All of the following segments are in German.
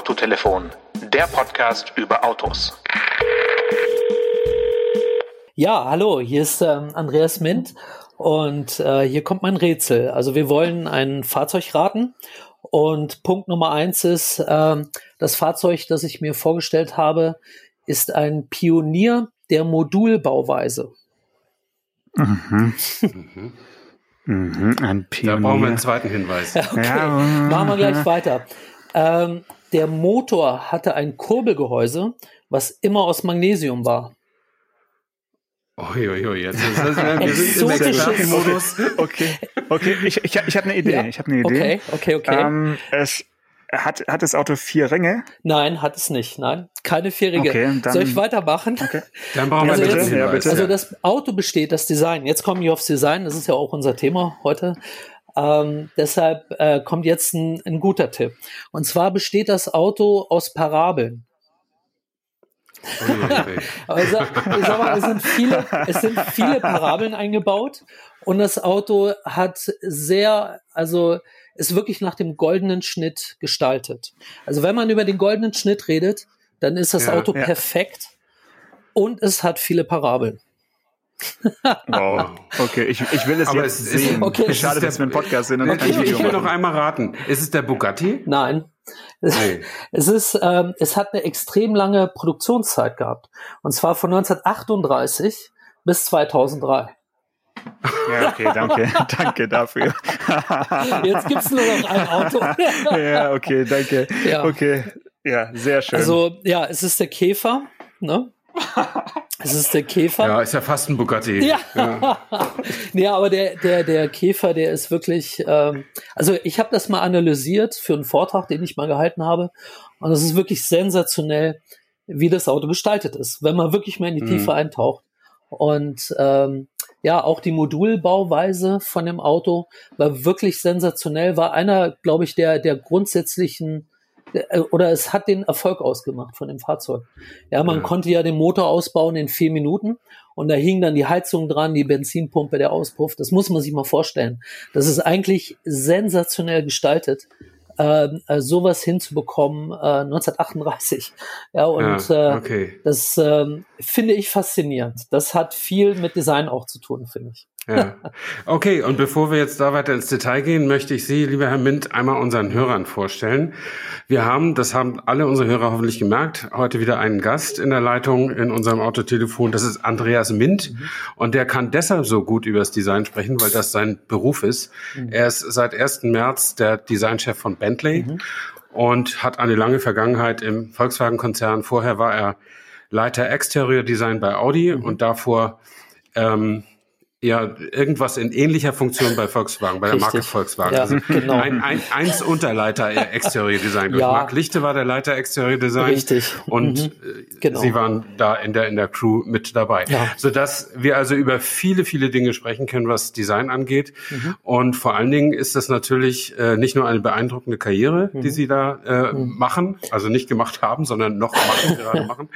Autotelefon, der Podcast über Autos. Ja, hallo, hier ist ähm, Andreas Mint und äh, hier kommt mein Rätsel. Also wir wollen ein Fahrzeug raten und Punkt Nummer eins ist, ähm, das Fahrzeug, das ich mir vorgestellt habe, ist ein Pionier der Modulbauweise. Mhm. mhm. Mhm, ein Pionier. Da brauchen wir einen zweiten Hinweis. Okay, ja. machen wir gleich weiter. Ähm, der Motor hatte ein Kurbelgehäuse, was immer aus Magnesium war. Uiuiui, jetzt ist das, wir sind im Modus. Okay, okay, ich, ich, ich habe eine Idee. Ja. Ich habe eine Idee. Okay, okay, okay. Ähm, es, hat, hat das Auto vier Ränge? Nein, hat es nicht. Nein, keine vier Ringe. Okay, dann, Soll ich weitermachen? Okay. Dann brauchen wir also bitte. Jetzt, ja, bitte. Also das Auto besteht, das Design. Jetzt komme ich aufs Design. Das ist ja auch unser Thema heute. Ähm, deshalb äh, kommt jetzt ein, ein guter Tipp. Und zwar besteht das Auto aus Parabeln. Aber ich sag, ich sag mal, es sind, viele, es sind viele Parabeln eingebaut und das Auto hat sehr, also ist wirklich nach dem goldenen Schnitt gestaltet. Also wenn man über den goldenen Schnitt redet, dann ist das ja, Auto ja. perfekt und es hat viele Parabeln. Wow. Okay, ich, ich will es Aber jetzt es sehen. Okay. Schade, dass wir einen Podcast sind. Okay, ich, ich will noch einmal raten. Ist es der Bugatti? Nein. Nee. Es ist, ähm, es hat eine extrem lange Produktionszeit gehabt. Und zwar von 1938 bis 2003. Ja, okay, danke, danke dafür. Jetzt gibt es nur noch ein Auto. ja, okay, danke. Ja. Okay, ja, sehr schön. Also, ja, es ist der Käfer, ne? Es ist der Käfer. Ja, ist ja fast ein Bugatti. Ja, ja. nee, aber der, der, der Käfer, der ist wirklich, ähm, also ich habe das mal analysiert für einen Vortrag, den ich mal gehalten habe. Und es ist wirklich sensationell, wie das Auto gestaltet ist, wenn man wirklich mal in die Tiefe mhm. eintaucht. Und ähm, ja, auch die Modulbauweise von dem Auto war wirklich sensationell, war einer, glaube ich, der, der grundsätzlichen oder es hat den Erfolg ausgemacht von dem Fahrzeug. Ja, man ja. konnte ja den Motor ausbauen in vier Minuten und da hing dann die Heizung dran, die Benzinpumpe, der Auspuff. Das muss man sich mal vorstellen. Das ist eigentlich sensationell gestaltet ähm, äh, sowas hinzubekommen äh, 1938. Ja, und ja, äh, okay. äh, das äh, finde ich faszinierend. Das hat viel mit Design auch zu tun, finde ich. Ja. Okay, und bevor wir jetzt da weiter ins Detail gehen, möchte ich Sie, lieber Herr Mint, einmal unseren Hörern vorstellen. Wir haben, das haben alle unsere Hörer hoffentlich gemerkt, heute wieder einen Gast in der Leitung in unserem Autotelefon. Das ist Andreas Mint. Mhm. Und der kann deshalb so gut über das Design sprechen, weil das sein Beruf ist. Mhm. Er ist seit 1. März der Designchef von Bentley mhm. und hat eine lange Vergangenheit im Volkswagen-Konzern. Vorher war er Leiter Exterior Design bei Audi mhm. und davor ähm, ja, irgendwas in ähnlicher Funktion bei Volkswagen, bei Richtig. der Marke Volkswagen. Ja, also genau. ein, ein, eins Unterleiter Exterior Design. Ja. Marc Lichte war der Leiter Exterior Design. Richtig. Und mhm. Äh, genau. Sie waren da in der, in der Crew mit dabei. Ja. Sodass wir also über viele, viele Dinge sprechen können, was Design angeht. Mhm. Und vor allen Dingen ist das natürlich äh, nicht nur eine beeindruckende Karriere, mhm. die Sie da äh, mhm. machen, also nicht gemacht haben, sondern noch machen, gerade machen,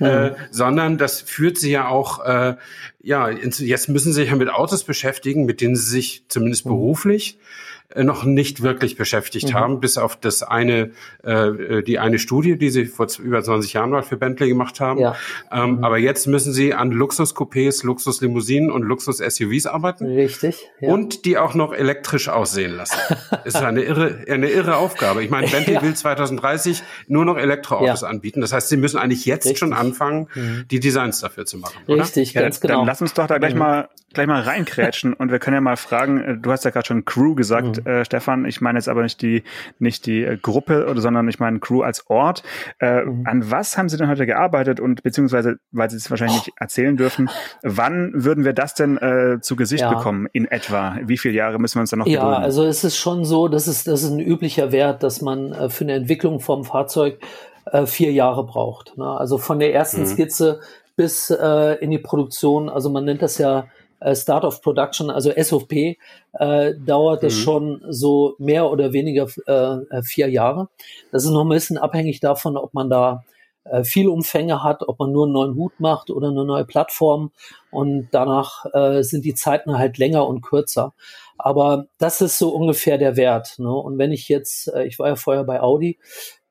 mhm. äh, sondern das führt Sie ja auch äh, ja, jetzt müssen Sie sich ja mit Autos beschäftigen, mit denen Sie sich zumindest mhm. beruflich noch nicht wirklich beschäftigt mhm. haben, bis auf das eine, äh, die eine Studie, die sie vor über 20 Jahren mal für Bentley gemacht haben. Ja. Ähm, mhm. Aber jetzt müssen sie an Luxus-Coupés, Luxuslimousinen und Luxus-SUVs arbeiten. Richtig. Ja. Und die auch noch elektrisch aussehen lassen. das ist eine irre, eine irre Aufgabe. Ich meine, Bentley ja. will 2030 nur noch Elektroautos anbieten. Das heißt, sie müssen eigentlich jetzt Richtig. schon anfangen, mhm. die Designs dafür zu machen. Richtig, oder? ganz genau. Dann lass uns doch da gleich mhm. mal gleich mal reinkrätschen und wir können ja mal fragen, äh, du hast ja gerade schon Crew gesagt, mhm. äh, Stefan, ich meine jetzt aber nicht die, nicht die äh, Gruppe, oder, sondern ich meine Crew als Ort. Äh, mhm. An was haben Sie denn heute gearbeitet und beziehungsweise, weil Sie es wahrscheinlich nicht erzählen dürfen, wann würden wir das denn äh, zu Gesicht ja. bekommen in etwa? Wie viele Jahre müssen wir uns dann noch Ja, gedulden? also es ist schon so, das ist, das ist ein üblicher Wert, dass man für eine Entwicklung vom Fahrzeug vier Jahre braucht. Ne? Also von der ersten mhm. Skizze bis in die Produktion, also man nennt das ja Start of Production, also SOP, äh, dauert mhm. es schon so mehr oder weniger äh, vier Jahre. Das ist noch ein bisschen abhängig davon, ob man da äh, viele Umfänge hat, ob man nur einen neuen Hut macht oder eine neue Plattform. Und danach äh, sind die Zeiten halt länger und kürzer. Aber das ist so ungefähr der Wert. Ne? Und wenn ich jetzt, äh, ich war ja vorher bei Audi,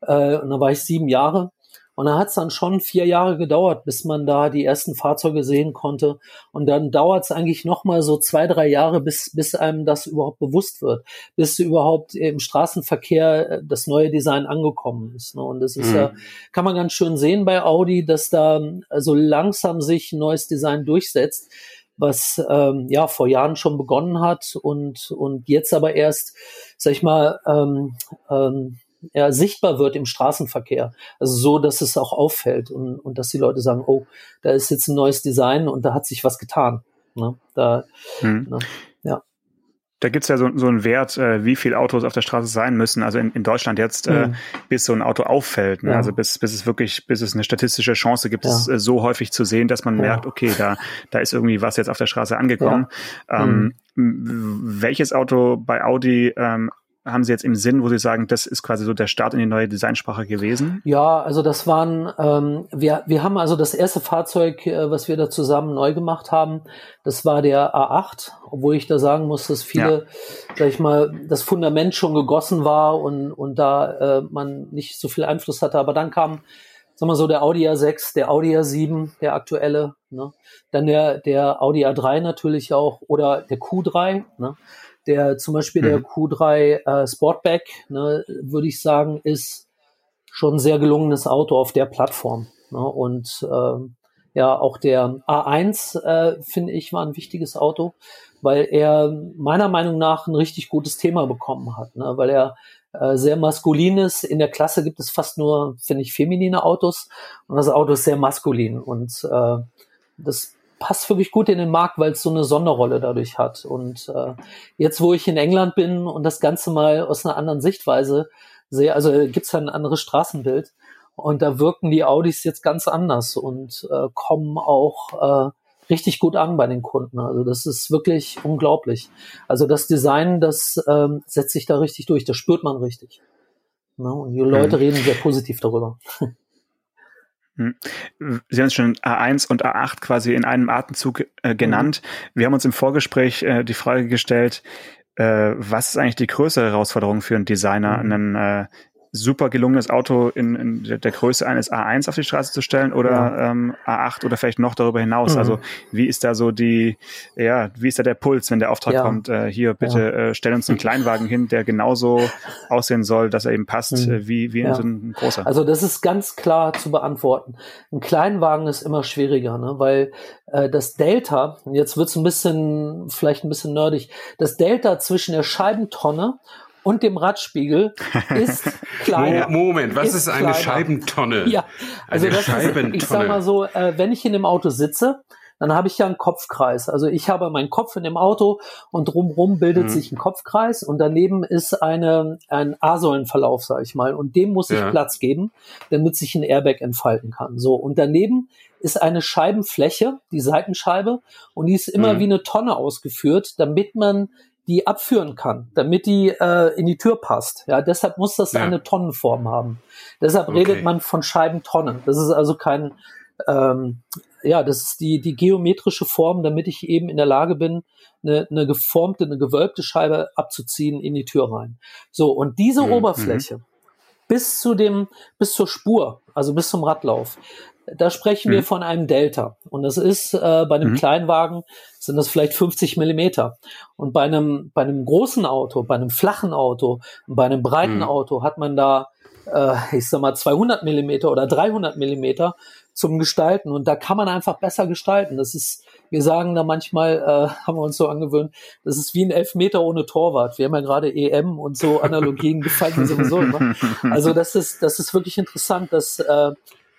Äh, und da war ich sieben Jahre. Und da hat es dann schon vier Jahre gedauert, bis man da die ersten Fahrzeuge sehen konnte. Und dann dauert es eigentlich noch mal so zwei, drei Jahre, bis, bis einem das überhaupt bewusst wird, bis überhaupt im Straßenverkehr äh, das neue Design angekommen ist. Ne? Und das ist mhm. ja, kann man ganz schön sehen bei Audi, dass da so also langsam sich ein neues Design durchsetzt was ähm, ja vor Jahren schon begonnen hat und und jetzt aber erst, sag ich mal, ähm, ähm, ja, sichtbar wird im Straßenverkehr. Also so, dass es auch auffällt und, und dass die Leute sagen, oh, da ist jetzt ein neues Design und da hat sich was getan. Ne? Da, hm. ne? ja. Da gibt's ja so, so einen Wert, äh, wie viele Autos auf der Straße sein müssen. Also in, in Deutschland jetzt, äh, hm. bis so ein Auto auffällt. Ne? Ja. Also bis, bis es wirklich, bis es eine statistische Chance gibt, ja. es äh, so häufig zu sehen, dass man ja. merkt, okay, da, da ist irgendwie was jetzt auf der Straße angekommen. Ähm, hm. Welches Auto bei Audi ähm, haben Sie jetzt im Sinn, wo Sie sagen, das ist quasi so der Start in die neue Designsprache gewesen? Ja, also das waren, ähm, wir, wir haben also das erste Fahrzeug, äh, was wir da zusammen neu gemacht haben, das war der A8, obwohl ich da sagen muss, dass viele, ja. sag ich mal, das Fundament schon gegossen war und, und da äh, man nicht so viel Einfluss hatte. Aber dann kam, sagen wir so, der Audi A6, der Audi A7, der aktuelle, ne? dann der, der Audi A3 natürlich auch oder der Q3, ne? Der zum Beispiel mhm. der Q3 äh, Sportback, ne, würde ich sagen, ist schon ein sehr gelungenes Auto auf der Plattform. Ne? Und ähm, ja, auch der A1 äh, finde ich war ein wichtiges Auto, weil er meiner Meinung nach ein richtig gutes Thema bekommen hat, ne? weil er äh, sehr maskulin ist. In der Klasse gibt es fast nur, finde ich, feminine Autos und das Auto ist sehr maskulin und äh, das passt wirklich gut in den Markt, weil es so eine Sonderrolle dadurch hat. Und äh, jetzt, wo ich in England bin und das Ganze mal aus einer anderen Sichtweise sehe, also gibt es ein anderes Straßenbild und da wirken die Audis jetzt ganz anders und äh, kommen auch äh, richtig gut an bei den Kunden. Also das ist wirklich unglaublich. Also das Design, das ähm, setzt sich da richtig durch, das spürt man richtig. Ne? Und die Leute mhm. reden sehr positiv darüber. Hm. Sie haben es schon A1 und A8 quasi in einem Atemzug äh, genannt. Mhm. Wir haben uns im Vorgespräch äh, die Frage gestellt, äh, was ist eigentlich die größere Herausforderung für einen Designer, mhm. einen äh, super gelungenes Auto in, in der Größe eines A1 auf die Straße zu stellen oder ja. ähm, A8 oder vielleicht noch darüber hinaus. Mhm. Also wie ist da so die, ja, wie ist da der Puls, wenn der Auftrag ja. kommt, äh, hier bitte ja. äh, stell uns einen Kleinwagen hin, der genauso aussehen soll, dass er eben passt, mhm. äh, wie, wie so ein großer. Also das ist ganz klar zu beantworten. Ein Kleinwagen ist immer schwieriger, ne? weil äh, das Delta, jetzt wird's ein bisschen, vielleicht ein bisschen nerdig, das Delta zwischen der Scheibentonne und dem Radspiegel ist kleiner. Moment, was ist, ist eine kleiner. Scheibentonne? Ja, also eine das Scheibentonne. Ist, ich sag mal so, äh, wenn ich in dem Auto sitze, dann habe ich ja einen Kopfkreis. Also ich habe meinen Kopf in dem Auto und drumherum bildet mhm. sich ein Kopfkreis und daneben ist eine, ein A-Säulenverlauf, sage ich mal. Und dem muss ich ja. Platz geben, damit sich ein Airbag entfalten kann. So, und daneben ist eine Scheibenfläche, die Seitenscheibe, und die ist immer mhm. wie eine Tonne ausgeführt, damit man die abführen kann, damit die äh, in die Tür passt. Ja, deshalb muss das ja. eine Tonnenform haben. Deshalb okay. redet man von Scheibentonnen. Das ist also kein, ähm, ja, das ist die, die geometrische Form, damit ich eben in der Lage bin, eine, eine geformte, eine gewölbte Scheibe abzuziehen in die Tür rein. So, und diese mhm. Oberfläche mhm. bis zu dem, bis zur Spur, also bis zum Radlauf, da sprechen mhm. wir von einem Delta. Und das ist äh, bei einem mhm. Kleinwagen sind das vielleicht 50 Millimeter. Und bei einem, bei einem großen Auto, bei einem flachen Auto, bei einem breiten mhm. Auto hat man da, äh, ich sag mal, 200 Millimeter oder 300 Millimeter zum Gestalten. Und da kann man einfach besser gestalten. Das ist, wir sagen da manchmal, äh, haben wir uns so angewöhnt, das ist wie ein Elfmeter ohne Torwart. Wir haben ja gerade EM und so Analogien gefallen sowieso immer. Also das ist, das ist wirklich interessant, dass, äh,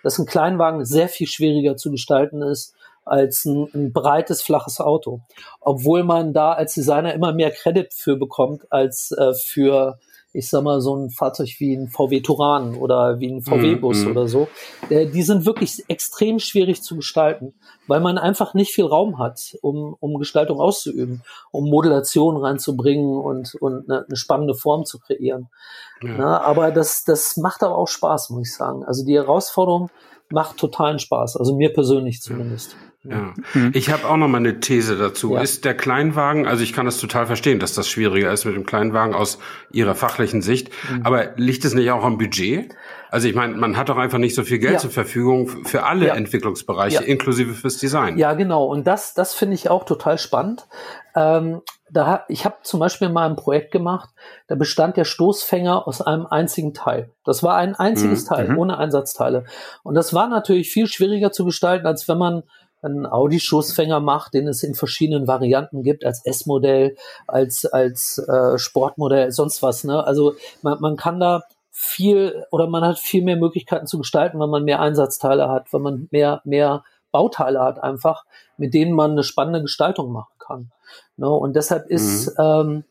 dass ein Kleinwagen sehr viel schwieriger zu gestalten ist als ein, ein, breites, flaches Auto. Obwohl man da als Designer immer mehr Credit für bekommt als äh, für, ich sag mal, so ein Fahrzeug wie ein VW Touran oder wie ein VW-Bus mm, mm. oder so. Äh, die sind wirklich extrem schwierig zu gestalten, weil man einfach nicht viel Raum hat, um, um Gestaltung auszuüben, um Modulation reinzubringen und, und eine, eine spannende Form zu kreieren. Ja. Na, aber das, das macht aber auch Spaß, muss ich sagen. Also die Herausforderung macht totalen Spaß, also mir persönlich zumindest. Ja. Mhm. Ich habe auch noch mal eine These dazu. Ja. Ist der Kleinwagen, also ich kann das total verstehen, dass das schwieriger ist mit dem Kleinwagen aus Ihrer fachlichen Sicht, mhm. aber liegt es nicht auch am Budget? Also ich meine, man hat doch einfach nicht so viel Geld ja. zur Verfügung für alle ja. Entwicklungsbereiche, inklusive fürs Design. Ja, genau. Und das, das finde ich auch total spannend. Ähm, da, ich habe zum Beispiel mal ein Projekt gemacht, da bestand der Stoßfänger aus einem einzigen Teil. Das war ein einziges mhm. Teil, mhm. ohne Einsatzteile. Und das war natürlich viel schwieriger zu gestalten, als wenn man einen Audi-Stoßfänger macht, den es in verschiedenen Varianten gibt, als S-Modell, als, als äh, Sportmodell, sonst was. Ne? Also man, man kann da viel oder man hat viel mehr Möglichkeiten zu gestalten, wenn man mehr Einsatzteile hat, wenn man mehr, mehr Bauteile hat einfach, mit denen man eine spannende Gestaltung machen kann. Ne? Und deshalb ist, mhm. ähm,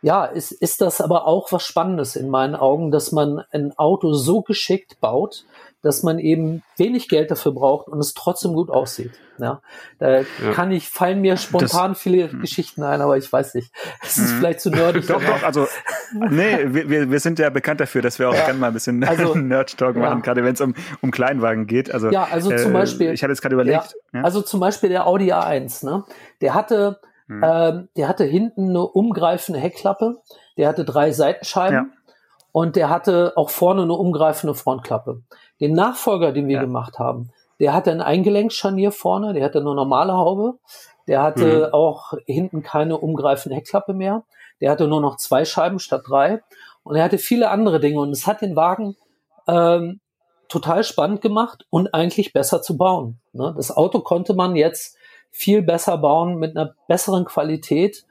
ja, ist, ist das aber auch was Spannendes in meinen Augen, dass man ein Auto so geschickt baut, dass man eben wenig Geld dafür braucht und es trotzdem gut aussieht. Ja, da ja. kann ich, fallen mir spontan das, viele hm. Geschichten ein, aber ich weiß nicht. Es ist hm. vielleicht zu nerdig. doch, doch, also, nee, wir, wir sind ja bekannt dafür, dass wir auch ja. gerne mal ein bisschen also, Nerd-Talk ja. machen, gerade wenn es um, um Kleinwagen geht. Also, ja, also zum äh, Beispiel. Ich hatte jetzt gerade überlegt. Ja, Also zum Beispiel der Audi A1, ne? Der hatte, hm. ähm, der hatte hinten eine umgreifende Heckklappe, der hatte drei Seitenscheiben und der hatte auch vorne eine umgreifende Frontklappe. Den Nachfolger, den wir ja. gemacht haben, der hatte ein Eingelenkscharnier vorne, der hatte eine normale Haube, der hatte mhm. auch hinten keine umgreifende Heckklappe mehr, der hatte nur noch zwei Scheiben statt drei und er hatte viele andere Dinge und es hat den Wagen ähm, total spannend gemacht und eigentlich besser zu bauen. Ne? Das Auto konnte man jetzt viel besser bauen mit einer besseren Qualität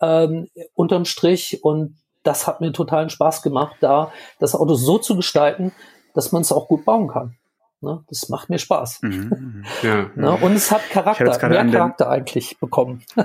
ähm, unterm Strich und das hat mir totalen Spaß gemacht, da das Auto so zu gestalten, dass man es auch gut bauen kann. Ne? Das macht mir Spaß. Mhm, mhm. ja, ne? Und es hat Charakter, mehr Charakter eigentlich bekommen.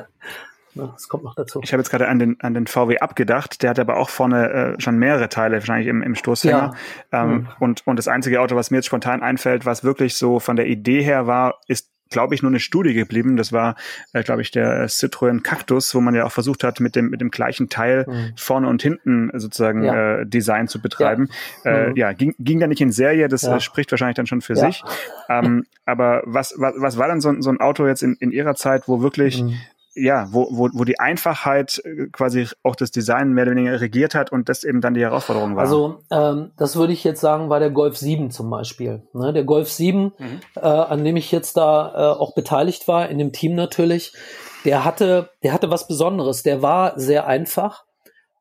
Ne, das kommt noch dazu. Ich habe jetzt gerade an den, an den VW abgedacht. Der hat aber auch vorne äh, schon mehrere Teile wahrscheinlich im, im Stoßfänger. Ja. Ähm, mhm. und, und das einzige Auto, was mir jetzt spontan einfällt, was wirklich so von der Idee her war, ist glaube ich, nur eine Studie geblieben. Das war, äh, glaube ich, der Citroën Cactus, wo man ja auch versucht hat, mit dem, mit dem gleichen Teil mhm. vorne und hinten sozusagen ja. äh, Design zu betreiben. Ja, äh, mhm. ja ging, ging da nicht in Serie, das ja. äh, spricht wahrscheinlich dann schon für sich. Ähm, aber was, was, was war dann so, so ein Auto jetzt in, in Ihrer Zeit, wo wirklich mhm ja, wo, wo, wo die Einfachheit äh, quasi auch das Design mehr oder weniger regiert hat und das eben dann die Herausforderung war. Also ähm, das würde ich jetzt sagen, war der Golf 7 zum Beispiel. Ne, der Golf 7, mhm. äh, an dem ich jetzt da äh, auch beteiligt war, in dem Team natürlich, der hatte, der hatte was Besonderes. Der war sehr einfach.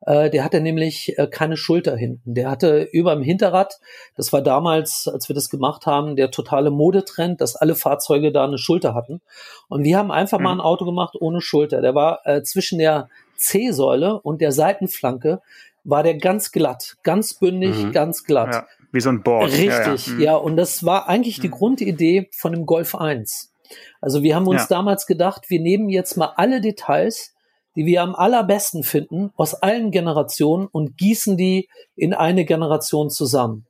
Äh, der hatte nämlich äh, keine Schulter hinten. Der hatte über dem Hinterrad, das war damals, als wir das gemacht haben, der totale Modetrend, dass alle Fahrzeuge da eine Schulter hatten. Und wir haben einfach mhm. mal ein Auto gemacht ohne Schulter. Der war äh, zwischen der C-Säule und der Seitenflanke war der ganz glatt, ganz bündig, mhm. ganz glatt. Ja, wie so ein Board. Richtig, ja, ja. Mhm. ja. Und das war eigentlich die mhm. Grundidee von dem Golf 1. Also wir haben uns damals gedacht, wir nehmen jetzt mal alle Details, die wir am allerbesten finden, aus allen Generationen und gießen die in eine Generation zusammen.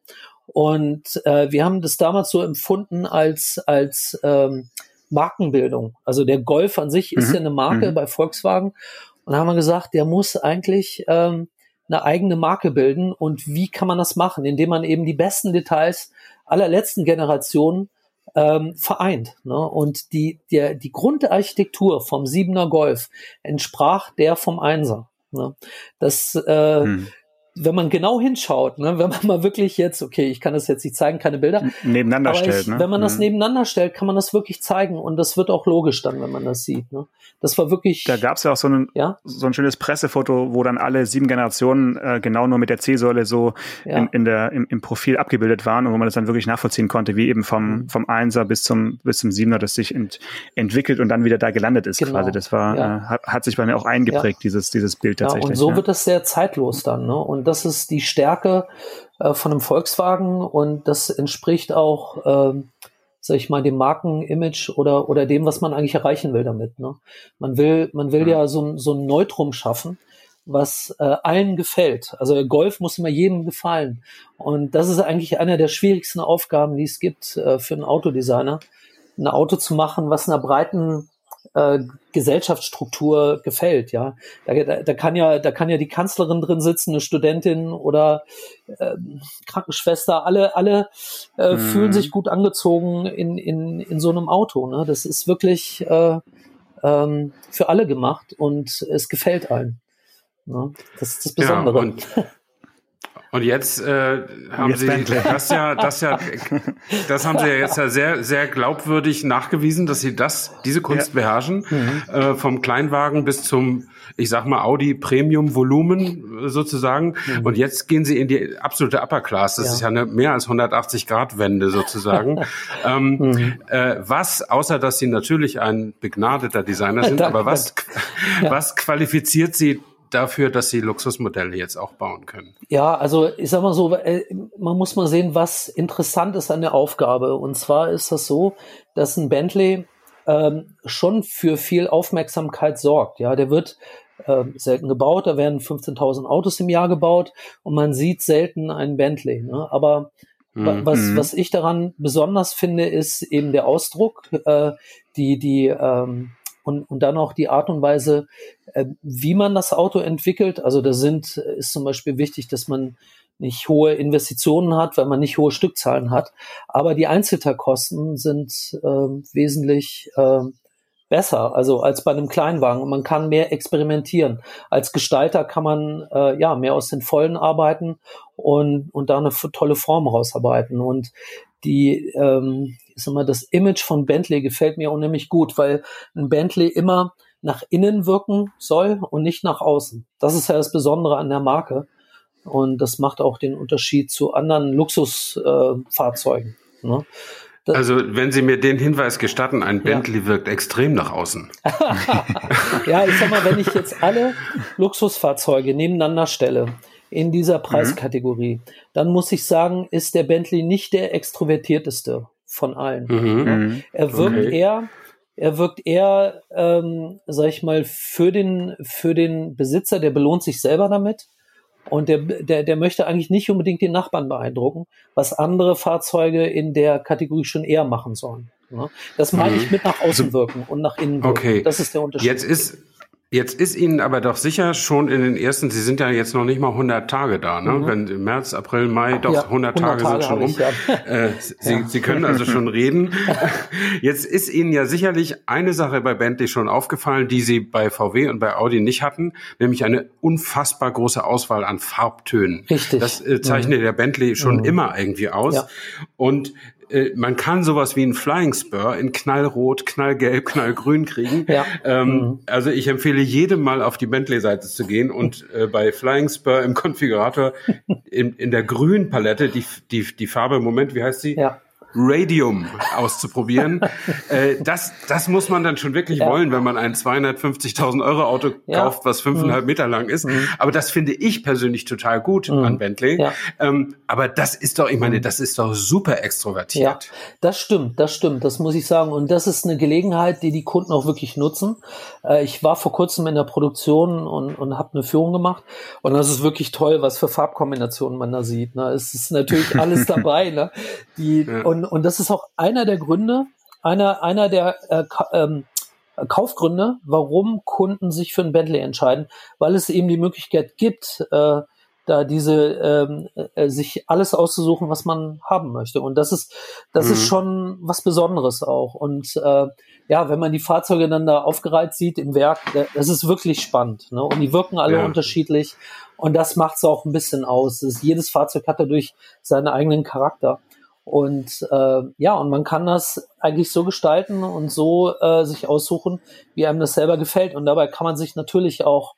Und äh, wir haben das damals so empfunden als, als ähm, Markenbildung. Also der Golf an sich mhm. ist ja eine Marke mhm. bei Volkswagen. Und da haben wir gesagt, der muss eigentlich ähm, eine eigene Marke bilden. Und wie kann man das machen? Indem man eben die besten Details aller letzten Generationen ähm, vereint. Ne? Und die, der, die Grundarchitektur vom Siebener Golf entsprach der vom Einser. Ne? Das, äh, hm wenn man genau hinschaut, ne, wenn man mal wirklich jetzt, okay, ich kann das jetzt nicht zeigen, keine Bilder, nebeneinander stellt, ne? wenn man das mhm. nebeneinander stellt, kann man das wirklich zeigen und das wird auch logisch dann, wenn man das sieht. Ne? Das war wirklich. Da gab es ja auch so ein, ja? so ein schönes Pressefoto, wo dann alle sieben Generationen äh, genau nur mit der C-Säule so ja. in, in der, im, im, Profil abgebildet waren und wo man das dann wirklich nachvollziehen konnte, wie eben vom, mhm. vom Einser bis zum, bis zum Siebener das sich ent, entwickelt und dann wieder da gelandet ist genau. quasi. Das war, ja. äh, hat, hat sich bei mir auch eingeprägt, dieses, dieses Bild tatsächlich. Und so wird das sehr zeitlos dann. Ne? Und das ist die Stärke äh, von einem Volkswagen und das entspricht auch, äh, sag ich mal, dem Markenimage oder, oder dem, was man eigentlich erreichen will damit. Ne? Man will, man will ja, so, so ein Neutrum schaffen, was äh, allen gefällt. Also Golf muss immer jedem gefallen. Und das ist eigentlich einer der schwierigsten Aufgaben, die es gibt äh, für einen Autodesigner, ein Auto zu machen, was einer breiten äh, Gesellschaftsstruktur gefällt, ja. Da, da, da, kann ja, da kann ja die Kanzlerin drin sitzen, eine Studentin oder äh, Krankenschwester, alle, alle äh, mhm. fühlen sich gut angezogen in, in, in so einem Auto. Ne? Das ist wirklich äh, ähm, für alle gemacht und es gefällt allen. Ne? Das ist das Besondere. Ja, Und jetzt äh, haben jetzt Sie Bentley. das ja, das ja, das haben Sie ja jetzt ja sehr, sehr glaubwürdig nachgewiesen, dass Sie das, diese Kunst ja. beherrschen, mhm. äh, vom Kleinwagen bis zum, ich sag mal Audi Premium Volumen äh, sozusagen. Mhm. Und jetzt gehen Sie in die absolute Upper Class. Das ja. ist ja eine mehr als 180 Grad Wende sozusagen. ähm, mhm. äh, was, außer dass Sie natürlich ein begnadeter Designer sind, aber was, was qualifiziert Sie dafür, dass sie Luxusmodelle jetzt auch bauen können? Ja, also ich sag mal so, äh, man muss mal sehen, was interessant ist an der Aufgabe. Und zwar ist das so, dass ein Bentley ähm, schon für viel Aufmerksamkeit sorgt. Ja, der wird äh, selten gebaut, da werden 15.000 Autos im Jahr gebaut und man sieht selten einen Bentley. Ne? Aber mhm. was, was ich daran besonders finde, ist eben der Ausdruck, äh, die, die, ähm, und, und dann auch die Art und Weise, äh, wie man das Auto entwickelt. Also da sind, ist zum Beispiel wichtig, dass man nicht hohe Investitionen hat, weil man nicht hohe Stückzahlen hat. Aber die Einzelteilkosten sind äh, wesentlich äh, besser, also als bei einem Kleinwagen. man kann mehr experimentieren. Als Gestalter kann man äh, ja mehr aus den Vollen arbeiten und, und da eine tolle Form rausarbeiten. Und die, ähm, ich sag mal, das Image von Bentley gefällt mir unheimlich gut, weil ein Bentley immer nach innen wirken soll und nicht nach außen. Das ist ja das Besondere an der Marke. Und das macht auch den Unterschied zu anderen Luxusfahrzeugen. Äh, ne? Also, wenn Sie mir den Hinweis gestatten, ein Bentley ja. wirkt extrem nach außen. ja, ich sag mal, wenn ich jetzt alle Luxusfahrzeuge nebeneinander stelle, in dieser mhm. Preiskategorie, mhm. dann muss ich sagen, ist der Bentley nicht der extrovertierteste von allen. Mhm. mhm. Er wirkt okay. eher, er wirkt eher, ähm, sag ich mal, für den, für den Besitzer, der belohnt sich selber damit. Und der, der, der möchte eigentlich nicht unbedingt den Nachbarn beeindrucken, was andere Fahrzeuge in der Kategorie schon eher machen sollen. Ne? Das meine ich mhm. mit nach außen wirken und nach innen wirken. Okay. Das ist der Unterschied. Jetzt ist, Jetzt ist Ihnen aber doch sicher schon in den ersten, Sie sind ja jetzt noch nicht mal 100 Tage da, ne? Mhm. Wenn im März, April, Mai, doch ja, 100, 100 Tage, Tage, sind schon rum. Ich, ja. äh, Sie, ja. Sie können also schon reden. Jetzt ist Ihnen ja sicherlich eine Sache bei Bentley schon aufgefallen, die Sie bei VW und bei Audi nicht hatten, nämlich eine unfassbar große Auswahl an Farbtönen. Richtig. Das äh, zeichnet mhm. der Bentley schon mhm. immer irgendwie aus. Und äh, man kann sowas wie ein Flying Spur in knallrot, knallgelb, knallgrün kriegen. Ja. Ähm, mhm. Also ich empfehle jedem mal auf die Bentley-Seite zu gehen und äh, bei Flying Spur im Konfigurator in, in der grünen Palette die, die, die Farbe, Moment, wie heißt sie? Ja. Radium auszuprobieren. äh, das, das muss man dann schon wirklich ja. wollen, wenn man ein 250.000 Euro Auto ja. kauft, was fünfeinhalb mhm. Meter lang ist. Mhm. Aber das finde ich persönlich total gut mhm. an Bentley. Ja. Ähm, aber das ist doch, ich meine, mhm. das ist doch super extrovertiert. Ja, das stimmt, das stimmt, das muss ich sagen. Und das ist eine Gelegenheit, die die Kunden auch wirklich nutzen. Äh, ich war vor kurzem in der Produktion und, und habe eine Führung gemacht. Und das ist wirklich toll, was für Farbkombinationen man da sieht. Ne? Es ist natürlich alles dabei. Ne? Die, und und, und das ist auch einer der Gründe, einer, einer der äh, ähm, Kaufgründe, warum Kunden sich für ein Bentley entscheiden, weil es eben die Möglichkeit gibt, äh, da diese ähm, äh, sich alles auszusuchen, was man haben möchte. Und das ist das mhm. ist schon was Besonderes auch. Und äh, ja, wenn man die Fahrzeuge dann da aufgereiht sieht im Werk, das ist wirklich spannend. Ne? Und die wirken alle ja. unterschiedlich. Und das macht es auch ein bisschen aus. Ist, jedes Fahrzeug hat dadurch seinen eigenen Charakter. Und äh, ja, und man kann das eigentlich so gestalten und so äh, sich aussuchen, wie einem das selber gefällt. Und dabei kann man sich natürlich auch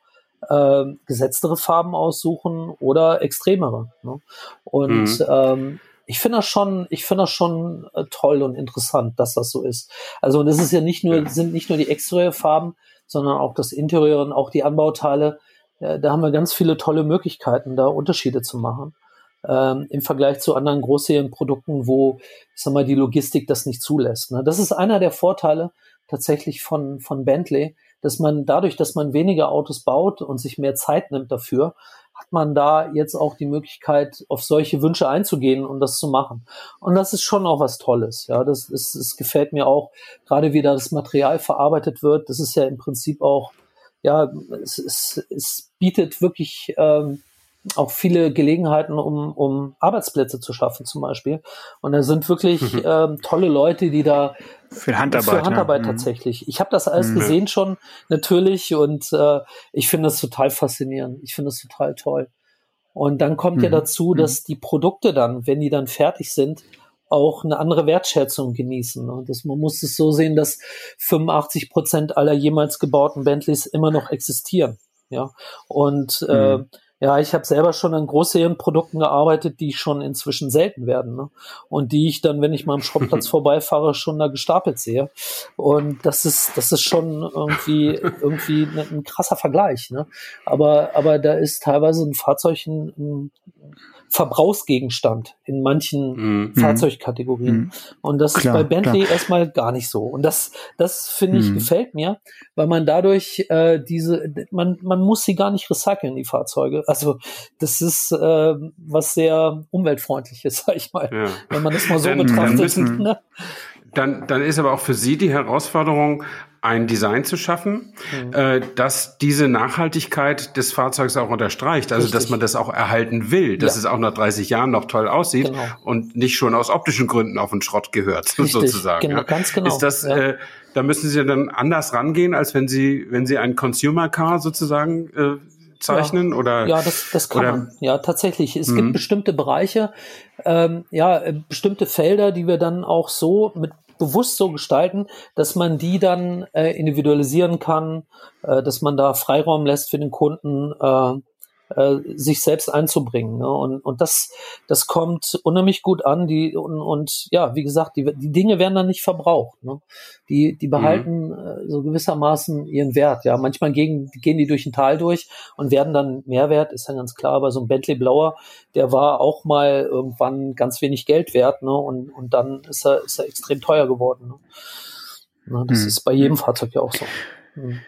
äh, gesetztere Farben aussuchen oder extremere. Ne? Und mhm. ähm, ich finde das schon, ich finde das schon äh, toll und interessant, dass das so ist. Also und es ist ja nicht nur, sind nicht nur die Exteriorfarben, sondern auch das Interieur und auch die Anbauteile. Äh, da haben wir ganz viele tolle Möglichkeiten, da Unterschiede zu machen ähm, im Vergleich zu anderen Großserienprodukten, wo, ich sag mal, die Logistik das nicht zulässt. Ne? Das ist einer der Vorteile tatsächlich von, von Bentley, dass man dadurch, dass man weniger Autos baut und sich mehr Zeit nimmt dafür, hat man da jetzt auch die Möglichkeit, auf solche Wünsche einzugehen und das zu machen. Und das ist schon auch was Tolles. Ja, das ist, es gefällt mir auch, gerade wie da das Material verarbeitet wird. Das ist ja im Prinzip auch, ja, es, es, es bietet wirklich ähm, auch viele Gelegenheiten, um, um Arbeitsplätze zu schaffen zum Beispiel. Und da sind wirklich mhm. ähm, tolle Leute, die da für Handarbeit, für Handarbeit ja. Mhm. tatsächlich. Ich habe das alles mhm. gesehen schon natürlich und äh, ich finde das total faszinierend. Ich finde das total toll. Und dann kommt mhm. ja dazu, dass mhm. die Produkte dann, wenn die dann fertig sind, auch eine andere Wertschätzung genießen. Und das, man muss es so sehen, dass 85 Prozent aller jemals gebauten Bentleys immer noch existieren. Ja, und äh, mhm. Ja, ich habe selber schon an Großserienprodukten gearbeitet, die schon inzwischen selten werden. Ne? Und die ich dann, wenn ich mal am Schrottplatz vorbeifahre, schon da gestapelt sehe. Und das ist, das ist schon irgendwie, irgendwie ein, ein krasser Vergleich. Ne? Aber, aber da ist teilweise ein Fahrzeug ein, ein Verbrauchsgegenstand in manchen mhm. Fahrzeugkategorien. Mhm. Und das klar, ist bei Bentley klar. erstmal gar nicht so. Und das, das finde ich, mhm. gefällt mir, weil man dadurch äh, diese, man, man muss sie gar nicht recyceln, die Fahrzeuge. Also das ist äh, was sehr umweltfreundliches, sag ich mal, ja. wenn man das mal so dann, betrachtet. Dann, müssen, ne? Dann, dann ist aber auch für Sie die Herausforderung, ein Design zu schaffen, mhm. äh, dass diese Nachhaltigkeit des Fahrzeugs auch unterstreicht. Also, Richtig. dass man das auch erhalten will, dass ja. es auch nach 30 Jahren noch toll aussieht genau. und nicht schon aus optischen Gründen auf den Schrott gehört, Richtig. sozusagen. Genau, ja. ganz genau. Ist das, ja. äh, da müssen Sie dann anders rangehen, als wenn Sie, wenn Sie ein Consumer Car sozusagen äh, zeichnen ja, oder ja das das kann oder, man. Ja tatsächlich. Es gibt mhm. bestimmte Bereiche ähm, ja äh, bestimmte Felder die wir dann auch so mit bewusst so gestalten, dass man die dann äh, individualisieren kann, äh, dass man da Freiraum lässt für den Kunden, äh, äh, sich selbst einzubringen. Ne? Und, und das, das kommt unheimlich gut an. Die, und, und ja, wie gesagt, die, die Dinge werden dann nicht verbraucht. Ne? Die, die behalten mhm. äh, so gewissermaßen ihren Wert. Ja, manchmal gehen, gehen die durch ein Tal durch und werden dann Mehrwert, ist ja ganz klar. Aber so ein Bentley Blauer, der war auch mal irgendwann ganz wenig Geld wert. Ne? Und, und dann ist er, ist er extrem teuer geworden. Ne? Na, das mhm. ist bei jedem Fahrzeug ja auch so. Mhm.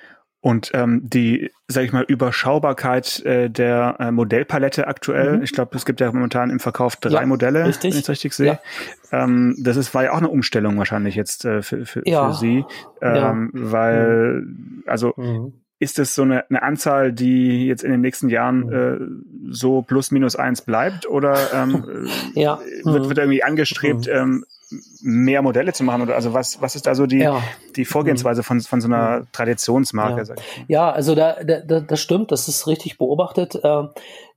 Und ähm, die, sage ich mal, Überschaubarkeit äh, der äh, Modellpalette aktuell. Mhm. Ich glaube, es gibt ja momentan im Verkauf drei ja, Modelle, richtig. wenn ich es richtig sehe. Ja. Ähm, das ist, war ja auch eine Umstellung wahrscheinlich jetzt äh, für, für, ja. für Sie, ähm, weil, mhm. also mhm. ist es so eine, eine Anzahl, die jetzt in den nächsten Jahren mhm. äh, so plus minus eins bleibt oder ähm, wird, wird irgendwie angestrebt, mhm. ähm, mehr Modelle zu machen? Oder also was, was ist da so die, ja. die Vorgehensweise von, von so einer Traditionsmarke? Ja, ja also da, da, das stimmt, das ist richtig beobachtet. Äh,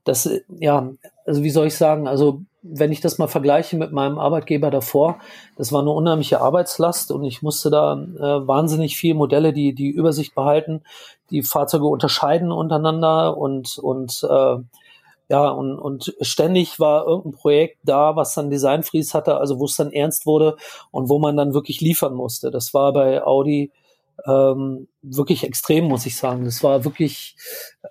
das, ja, also wie soll ich sagen, also wenn ich das mal vergleiche mit meinem Arbeitgeber davor, das war eine unheimliche Arbeitslast und ich musste da äh, wahnsinnig viele Modelle, die die Übersicht behalten, die Fahrzeuge unterscheiden untereinander und und äh, ja, und, und ständig war irgendein Projekt da, was dann Designfries hatte, also wo es dann ernst wurde und wo man dann wirklich liefern musste. Das war bei Audi ähm, wirklich extrem, muss ich sagen. Das war wirklich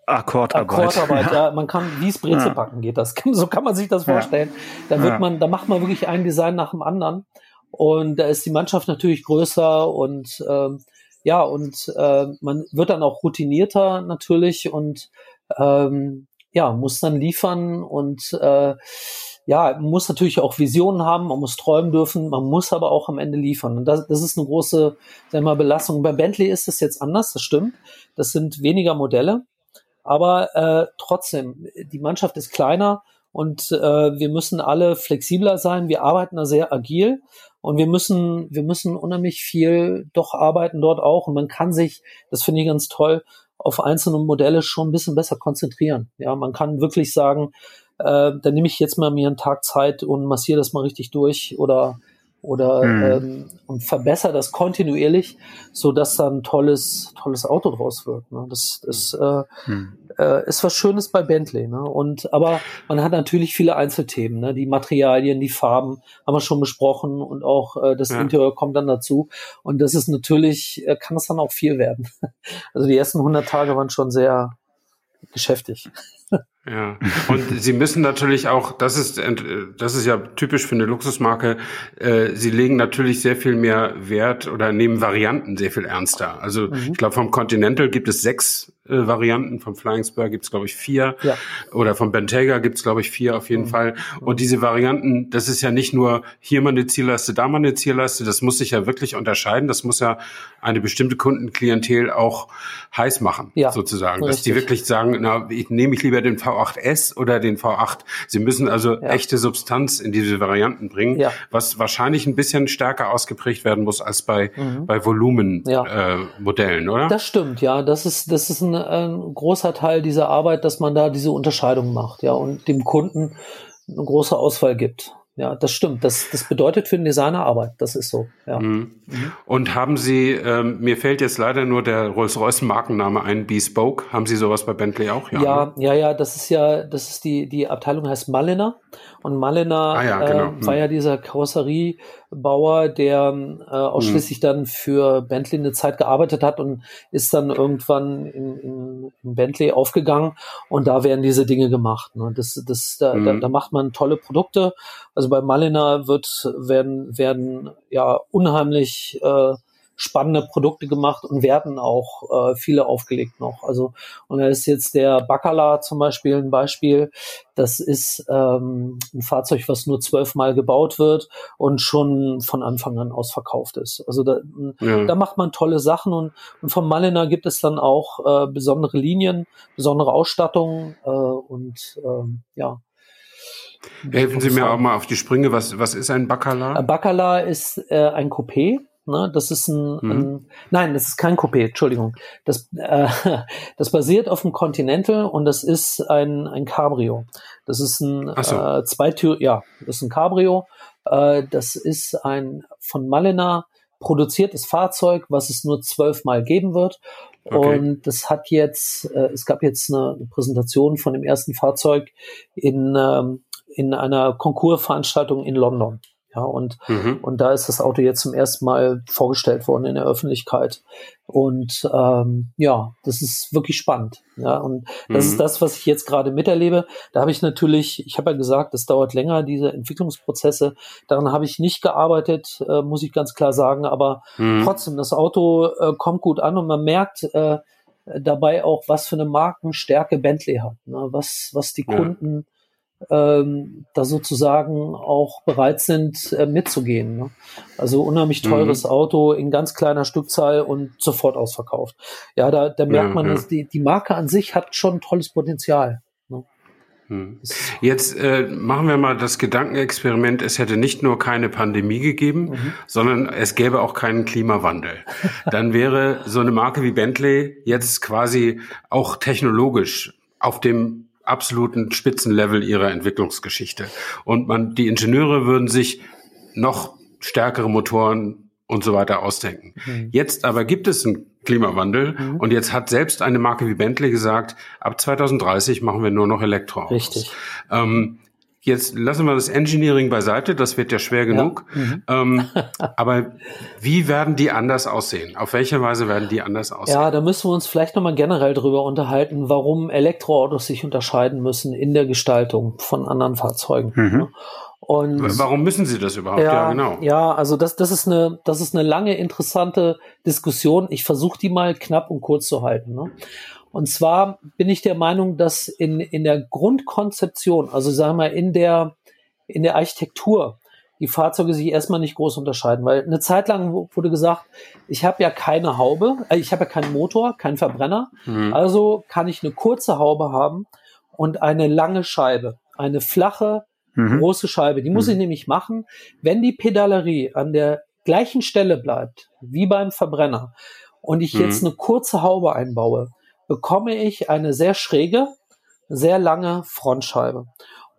Akkordarbeit. Akkordarbeit, ja. ja. Man kann, wie es Brezelbacken ja. geht das. So kann man sich das vorstellen. Da wird ja. man, da macht man wirklich ein Design nach dem anderen. Und da ist die Mannschaft natürlich größer und ähm, ja, und äh, man wird dann auch routinierter natürlich und ähm, ja, muss dann liefern und äh, ja, muss natürlich auch Visionen haben, man muss träumen dürfen, man muss aber auch am Ende liefern. Und das, das ist eine große sagen wir mal, Belastung. Bei Bentley ist es jetzt anders, das stimmt. Das sind weniger Modelle, aber äh, trotzdem, die Mannschaft ist kleiner und äh, wir müssen alle flexibler sein. Wir arbeiten da sehr agil und wir müssen, wir müssen unheimlich viel doch arbeiten dort auch. Und man kann sich, das finde ich ganz toll, auf einzelne Modelle schon ein bisschen besser konzentrieren. Ja, man kann wirklich sagen, äh, dann nehme ich jetzt mal mir einen Tag Zeit und massiere das mal richtig durch oder oder mhm. ähm, und verbessere das kontinuierlich, so dass dann ein tolles tolles Auto draus wird. Ne? Das, das äh, mhm. äh, ist was Schönes bei Bentley. Ne? Und aber man hat natürlich viele Einzelthemen, ne? die Materialien, die Farben haben wir schon besprochen und auch äh, das ja. Interieur kommt dann dazu. Und das ist natürlich äh, kann es dann auch viel werden. Also die ersten 100 Tage waren schon sehr geschäftig. Ja, und Sie müssen natürlich auch, das ist, das ist ja typisch für eine Luxusmarke, äh, Sie legen natürlich sehr viel mehr Wert oder nehmen Varianten sehr viel ernster. Also mhm. ich glaube, vom Continental gibt es sechs äh, Varianten, vom Flying Spur gibt es, glaube ich, vier. Ja. Oder vom Bentayga gibt es, glaube ich, vier auf jeden mhm. Fall. Und diese Varianten, das ist ja nicht nur hier mal eine Zielleiste, da mal eine Zielleiste, das muss sich ja wirklich unterscheiden. Das muss ja eine bestimmte Kundenklientel auch heiß machen, ja, sozusagen. Richtig. Dass die wirklich sagen, na, ich nehme ich lieber den V8S oder den V8. Sie müssen also ja. echte Substanz in diese Varianten bringen, ja. was wahrscheinlich ein bisschen stärker ausgeprägt werden muss als bei, mhm. bei Volumenmodellen, ja. äh, oder? Das stimmt, ja. Das ist, das ist ein, ein großer Teil dieser Arbeit, dass man da diese Unterscheidung macht, ja, und dem Kunden eine große Auswahl gibt. Ja, das stimmt. Das, das bedeutet für den Designer Arbeit. Das ist so. Ja. Mhm. Und haben Sie, ähm, mir fällt jetzt leider nur der Rolls-Royce Markenname ein, Bespoke. Haben Sie sowas bei Bentley auch? Ja, ja, ja, ja, das ist ja, das ist die, die Abteilung heißt Mulliner. Und Mulliner ah, ja, genau. äh, war mhm. ja dieser Karosseriebauer, der äh, ausschließlich mhm. dann für Bentley eine Zeit gearbeitet hat und ist dann irgendwann in, in, in Bentley aufgegangen und da werden diese Dinge gemacht. Ne? Das, das, da, mhm. da, da macht man tolle Produkte. Also bei Mulliner wird, werden, werden ja unheimlich äh, spannende Produkte gemacht und werden auch äh, viele aufgelegt noch. Also und da ist jetzt der Bacala zum Beispiel ein Beispiel. Das ist ähm, ein Fahrzeug, was nur zwölfmal gebaut wird und schon von Anfang an ausverkauft ist. Also da, ja. da macht man tolle Sachen und, und vom Malina gibt es dann auch äh, besondere Linien, besondere Ausstattungen äh, und ähm, ja. Helfen Sie mir auch mal auf die Sprünge. Was, was ist ein Bacala? Bacala ist äh, ein Coupé Ne? Das ist ein, mhm. ein, nein, das ist kein Coupé, Entschuldigung. Das, äh, das basiert auf dem Continental und das ist ein, ein Cabrio. Das ist ein so. äh, Zweitür, ja, das ist ein Cabrio. Äh, das ist ein von Malina produziertes Fahrzeug, was es nur zwölfmal geben wird. Okay. Und das hat jetzt, äh, es gab jetzt eine, eine Präsentation von dem ersten Fahrzeug in, ähm, in einer Konkursveranstaltung in London. Ja, und, mhm. und da ist das Auto jetzt zum ersten Mal vorgestellt worden in der Öffentlichkeit. Und ähm, ja, das ist wirklich spannend. Ja, und das mhm. ist das, was ich jetzt gerade miterlebe. Da habe ich natürlich, ich habe ja gesagt, das dauert länger, diese Entwicklungsprozesse. Daran habe ich nicht gearbeitet, äh, muss ich ganz klar sagen. Aber mhm. trotzdem, das Auto äh, kommt gut an und man merkt äh, dabei auch, was für eine Markenstärke Bentley hat. Ne? Was, was die. Kunden ähm, da sozusagen auch bereit sind, äh, mitzugehen. Ne? Also unheimlich mhm. teures mhm. Auto in ganz kleiner Stückzahl und sofort ausverkauft. Ja, da, da merkt man, dass die, die Marke an sich hat schon tolles Potenzial. Ne? Mhm. Jetzt äh, machen wir mal das Gedankenexperiment, es hätte nicht nur keine Pandemie gegeben, mhm. sondern es gäbe auch keinen Klimawandel. Dann wäre so eine Marke wie Bentley jetzt quasi auch technologisch auf dem absoluten Spitzenlevel ihrer Entwicklungsgeschichte. Und man, die Ingenieure würden sich noch stärkere Motoren und so weiter ausdenken. Mhm. Jetzt aber gibt es einen Klimawandel mhm. und jetzt hat selbst eine Marke wie Bentley gesagt, ab 2030 machen wir nur noch Elektroautos. Richtig. Ähm, Jetzt lassen wir das Engineering beiseite, das wird ja schwer genug. Ja. Mhm. Ähm, aber wie werden die anders aussehen? Auf welche Weise werden die anders aussehen? Ja, da müssen wir uns vielleicht nochmal generell drüber unterhalten, warum Elektroautos sich unterscheiden müssen in der Gestaltung von anderen Fahrzeugen. Mhm. Und warum müssen sie das überhaupt? Ja, ja, genau. Ja, also das, das ist eine, das ist eine lange interessante Diskussion. Ich versuche die mal knapp und kurz zu halten. Ne? Und zwar bin ich der Meinung, dass in, in der Grundkonzeption, also sagen wir in der, in der Architektur, die Fahrzeuge sich erstmal nicht groß unterscheiden, weil eine Zeit lang wurde gesagt, ich habe ja keine Haube, äh, ich habe ja keinen Motor, keinen Verbrenner, mhm. also kann ich eine kurze Haube haben und eine lange Scheibe, eine flache, mhm. große Scheibe. Die muss mhm. ich nämlich machen, wenn die Pedalerie an der gleichen Stelle bleibt wie beim Verbrenner und ich jetzt mhm. eine kurze Haube einbaue, bekomme ich eine sehr schräge, sehr lange Frontscheibe.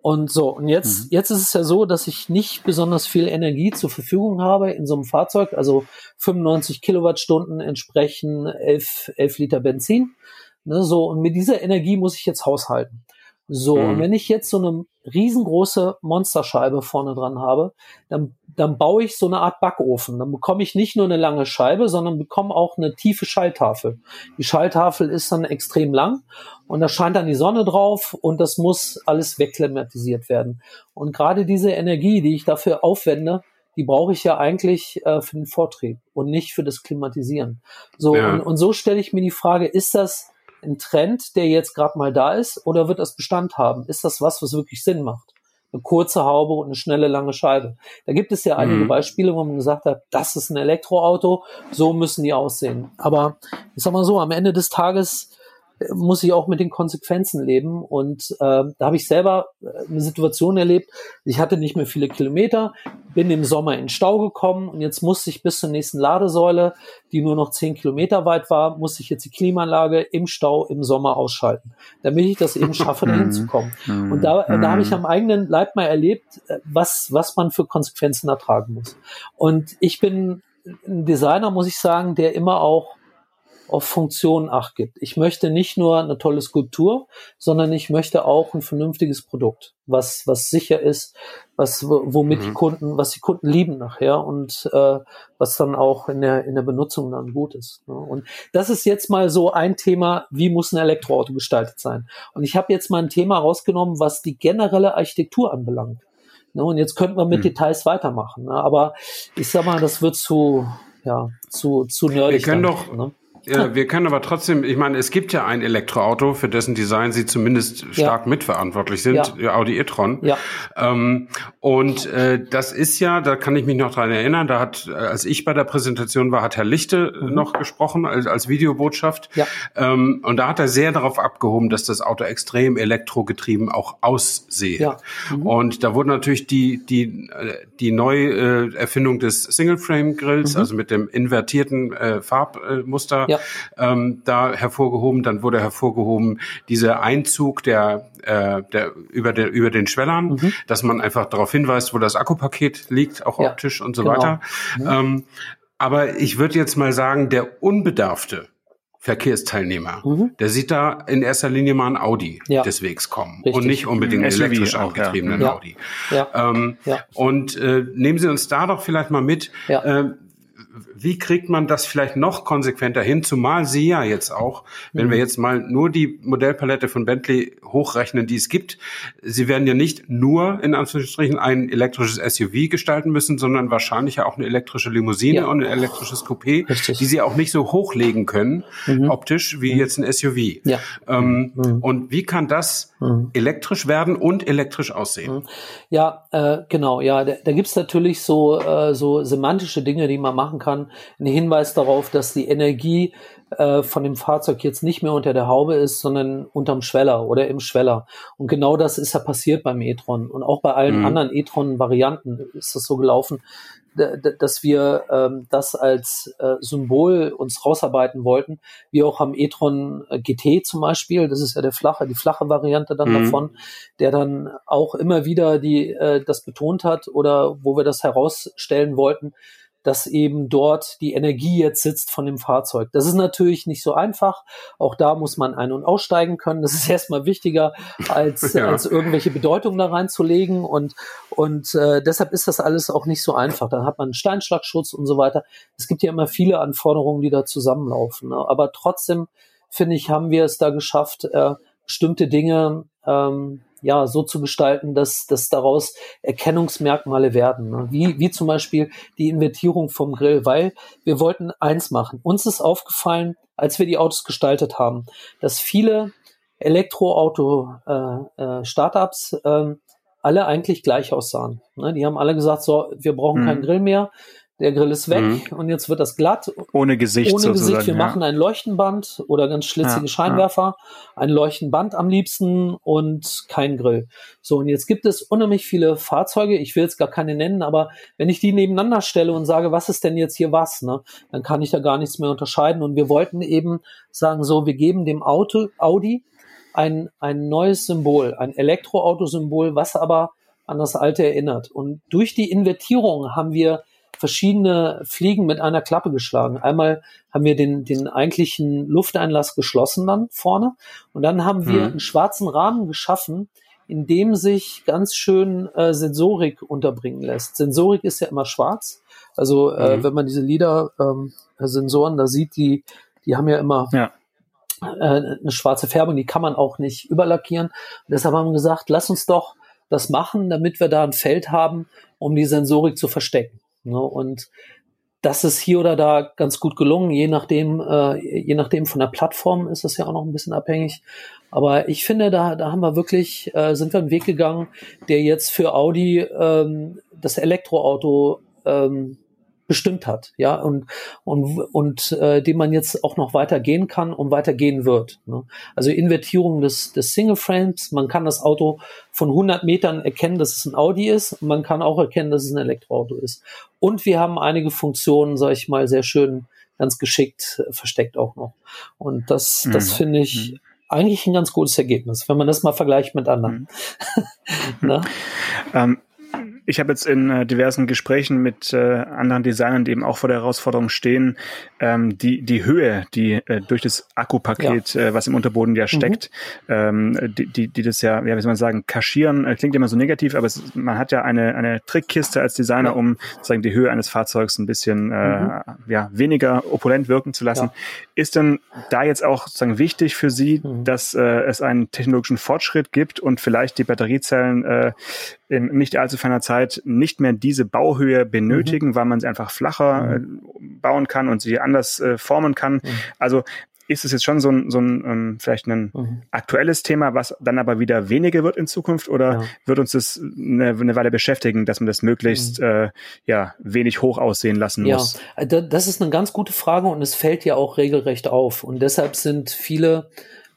Und so, und jetzt, mhm. jetzt ist es ja so, dass ich nicht besonders viel Energie zur Verfügung habe in so einem Fahrzeug. Also 95 Kilowattstunden entsprechen 11, 11 Liter Benzin. Ne, so, und mit dieser Energie muss ich jetzt haushalten. So, mhm. und wenn ich jetzt so eine riesengroße Monsterscheibe vorne dran habe, dann, dann baue ich so eine Art Backofen. Dann bekomme ich nicht nur eine lange Scheibe, sondern bekomme auch eine tiefe Schalltafel. Die Schalltafel ist dann extrem lang und da scheint dann die Sonne drauf und das muss alles wegklimatisiert werden. Und gerade diese Energie, die ich dafür aufwende, die brauche ich ja eigentlich äh, für den Vortrieb und nicht für das Klimatisieren. So, ja. und, und so stelle ich mir die Frage, ist das ein Trend, der jetzt gerade mal da ist, oder wird das Bestand haben? Ist das was, was wirklich Sinn macht? Eine kurze Haube und eine schnelle, lange Scheibe. Da gibt es ja einige mhm. Beispiele, wo man gesagt hat, das ist ein Elektroauto, so müssen die aussehen. Aber ich sag mal so, am Ende des Tages muss ich auch mit den Konsequenzen leben. Und äh, da habe ich selber äh, eine Situation erlebt. Ich hatte nicht mehr viele Kilometer, bin im Sommer in Stau gekommen und jetzt musste ich bis zur nächsten Ladesäule, die nur noch zehn Kilometer weit war, musste ich jetzt die Klimaanlage im Stau im Sommer ausschalten, damit ich das eben schaffe, da hinzukommen. Mhm. Und da, da habe ich am eigenen Leib mal erlebt, äh, was, was man für Konsequenzen ertragen muss. Und ich bin ein Designer, muss ich sagen, der immer auch auf Funktionen Acht gibt. Ich möchte nicht nur eine tolle Skulptur, sondern ich möchte auch ein vernünftiges Produkt, was, was sicher ist, was, womit mhm. die Kunden, was die Kunden lieben nachher und äh, was dann auch in der, in der Benutzung dann gut ist. Ne? Und das ist jetzt mal so ein Thema, wie muss ein Elektroauto gestaltet sein? Und ich habe jetzt mal ein Thema rausgenommen, was die generelle Architektur anbelangt. Ne? Und jetzt könnten wir mit mhm. Details weitermachen. Ne? Aber ich sag mal, das wird zu, ja, zu, zu nerdig. Wir können dann, doch, ne? Ja, wir können aber trotzdem, ich meine, es gibt ja ein Elektroauto, für dessen Design Sie zumindest stark ja. mitverantwortlich sind, ja. Audi e-tron. Ja. Ähm, und äh, das ist ja, da kann ich mich noch dran erinnern, da hat, äh, als ich bei der Präsentation war, hat Herr Lichte mhm. noch gesprochen als, als Videobotschaft. Ja. Ähm, und da hat er sehr darauf abgehoben, dass das Auto extrem elektrogetrieben auch aussehe. Ja. Mhm. Und da wurde natürlich die, die, äh, die Neuerfindung des Single-Frame-Grills, mhm. also mit dem invertierten äh, Farbmuster, ja ähm, da hervorgehoben. Dann wurde hervorgehoben dieser Einzug der, äh, der über, der, über den Schwellern, mhm. dass man einfach darauf hinweist, wo das Akkupaket liegt, auch ja, optisch und so genau. weiter. Mhm. Ähm, aber ich würde jetzt mal sagen, der unbedarfte Verkehrsteilnehmer, mhm. der sieht da in erster Linie mal ein Audi ja. des Wegs kommen Richtig. und nicht unbedingt einen elektrisch auch, angetriebenen ja. Audi. Ja. Ähm, und äh, nehmen Sie uns da doch vielleicht mal mit. Äh, wie kriegt man das vielleicht noch konsequenter hin? Zumal Sie ja jetzt auch, wenn mhm. wir jetzt mal nur die Modellpalette von Bentley hochrechnen, die es gibt, Sie werden ja nicht nur in Anführungsstrichen ein elektrisches SUV gestalten müssen, sondern wahrscheinlich ja auch eine elektrische Limousine ja. und ein elektrisches Coupé, Richtig. die Sie auch nicht so hochlegen können, mhm. optisch, wie mhm. jetzt ein SUV. Ja. Ähm, mhm. Und wie kann das mhm. elektrisch werden und elektrisch aussehen? Mhm. Ja, äh, genau. Ja, da, da gibt es natürlich so, äh, so semantische Dinge, die man machen kann ein Hinweis darauf, dass die Energie äh, von dem Fahrzeug jetzt nicht mehr unter der Haube ist, sondern unterm Schweller oder im Schweller. Und genau das ist ja passiert beim e-tron. Und auch bei allen mhm. anderen e-tron-Varianten ist das so gelaufen, dass wir ähm, das als äh, Symbol uns rausarbeiten wollten, wie auch am e-tron äh, GT zum Beispiel, das ist ja der flache, die flache Variante dann mhm. davon, der dann auch immer wieder die äh, das betont hat oder wo wir das herausstellen wollten, dass eben dort die Energie jetzt sitzt von dem Fahrzeug. Das ist natürlich nicht so einfach. Auch da muss man ein- und aussteigen können. Das ist erstmal wichtiger, als, ja. als irgendwelche Bedeutungen da reinzulegen. Und, und äh, deshalb ist das alles auch nicht so einfach. Dann hat man einen Steinschlagschutz und so weiter. Es gibt ja immer viele Anforderungen, die da zusammenlaufen. Ne? Aber trotzdem, finde ich, haben wir es da geschafft, äh, bestimmte Dinge ähm, ja, so zu gestalten, dass, dass daraus Erkennungsmerkmale werden. Ne? Wie, wie zum Beispiel die Invertierung vom Grill, weil wir wollten eins machen. Uns ist aufgefallen, als wir die Autos gestaltet haben, dass viele Elektroauto-Startups äh, äh, äh, alle eigentlich gleich aussahen. Ne? Die haben alle gesagt, so, wir brauchen mhm. keinen Grill mehr, der Grill ist weg mhm. und jetzt wird das glatt. Ohne Gesicht. Ohne Gesicht. Wir ja. machen ein Leuchtenband oder ganz schlitzige ja, Scheinwerfer, ja. ein Leuchtenband am liebsten und kein Grill. So, und jetzt gibt es unheimlich viele Fahrzeuge. Ich will jetzt gar keine nennen, aber wenn ich die nebeneinander stelle und sage, was ist denn jetzt hier was, ne, dann kann ich da gar nichts mehr unterscheiden. Und wir wollten eben sagen, so, wir geben dem Auto, Audi ein, ein neues Symbol, ein Elektroautosymbol, was aber an das alte erinnert. Und durch die Invertierung haben wir verschiedene Fliegen mit einer Klappe geschlagen. Einmal haben wir den, den eigentlichen Lufteinlass geschlossen dann vorne und dann haben wir mhm. einen schwarzen Rahmen geschaffen, in dem sich ganz schön äh, Sensorik unterbringen lässt. Sensorik ist ja immer schwarz. Also äh, mhm. wenn man diese LIDAR-Sensoren ähm, da sieht, die, die haben ja immer ja. Äh, eine schwarze Färbung, die kann man auch nicht überlackieren. Und deshalb haben wir gesagt, lass uns doch das machen, damit wir da ein Feld haben, um die Sensorik zu verstecken. Ne? Und das ist hier oder da ganz gut gelungen, je nachdem, äh, je nachdem von der Plattform ist das ja auch noch ein bisschen abhängig. Aber ich finde, da, da haben wir wirklich, äh, sind wir einen Weg gegangen, der jetzt für Audi ähm, das Elektroauto ähm, bestimmt hat, ja, und und und äh, dem man jetzt auch noch weiter gehen kann und weiter gehen wird. Ne? Also Invertierung des des Single Frames, man kann das Auto von 100 Metern erkennen, dass es ein Audi ist, man kann auch erkennen, dass es ein Elektroauto ist. Und wir haben einige Funktionen, sage ich mal, sehr schön, ganz geschickt äh, versteckt auch noch. Und das mhm. das finde ich mhm. eigentlich ein ganz gutes Ergebnis, wenn man das mal vergleicht mit anderen. Mhm. ne? ähm, ich habe jetzt in äh, diversen Gesprächen mit äh, anderen Designern, die eben auch vor der Herausforderung stehen, ähm, die, die Höhe, die äh, durch das Akkupaket, ja. äh, was im Unterboden ja steckt, mhm. ähm, die, die, die das ja, ja, wie soll man sagen, kaschieren, äh, klingt immer so negativ, aber es, man hat ja eine, eine Trickkiste als Designer, ja. um sozusagen die Höhe eines Fahrzeugs ein bisschen äh, mhm. ja, weniger opulent wirken zu lassen. Ist denn da jetzt auch sozusagen wichtig für Sie, mhm. dass äh, es einen technologischen Fortschritt gibt und vielleicht die Batteriezellen äh, in nicht allzu ferner Zeit nicht mehr diese Bauhöhe benötigen, mhm. weil man sie einfach flacher mhm. äh, bauen kann und sie anders äh, formen kann. Mhm. Also ist es jetzt schon so ein, so ein ähm, vielleicht ein mhm. aktuelles Thema, was dann aber wieder weniger wird in Zukunft oder ja. wird uns das eine, eine, Weile beschäftigen, dass man das möglichst mhm. äh, ja wenig hoch aussehen lassen muss? Ja, das ist eine ganz gute Frage und es fällt ja auch regelrecht auf und deshalb sind viele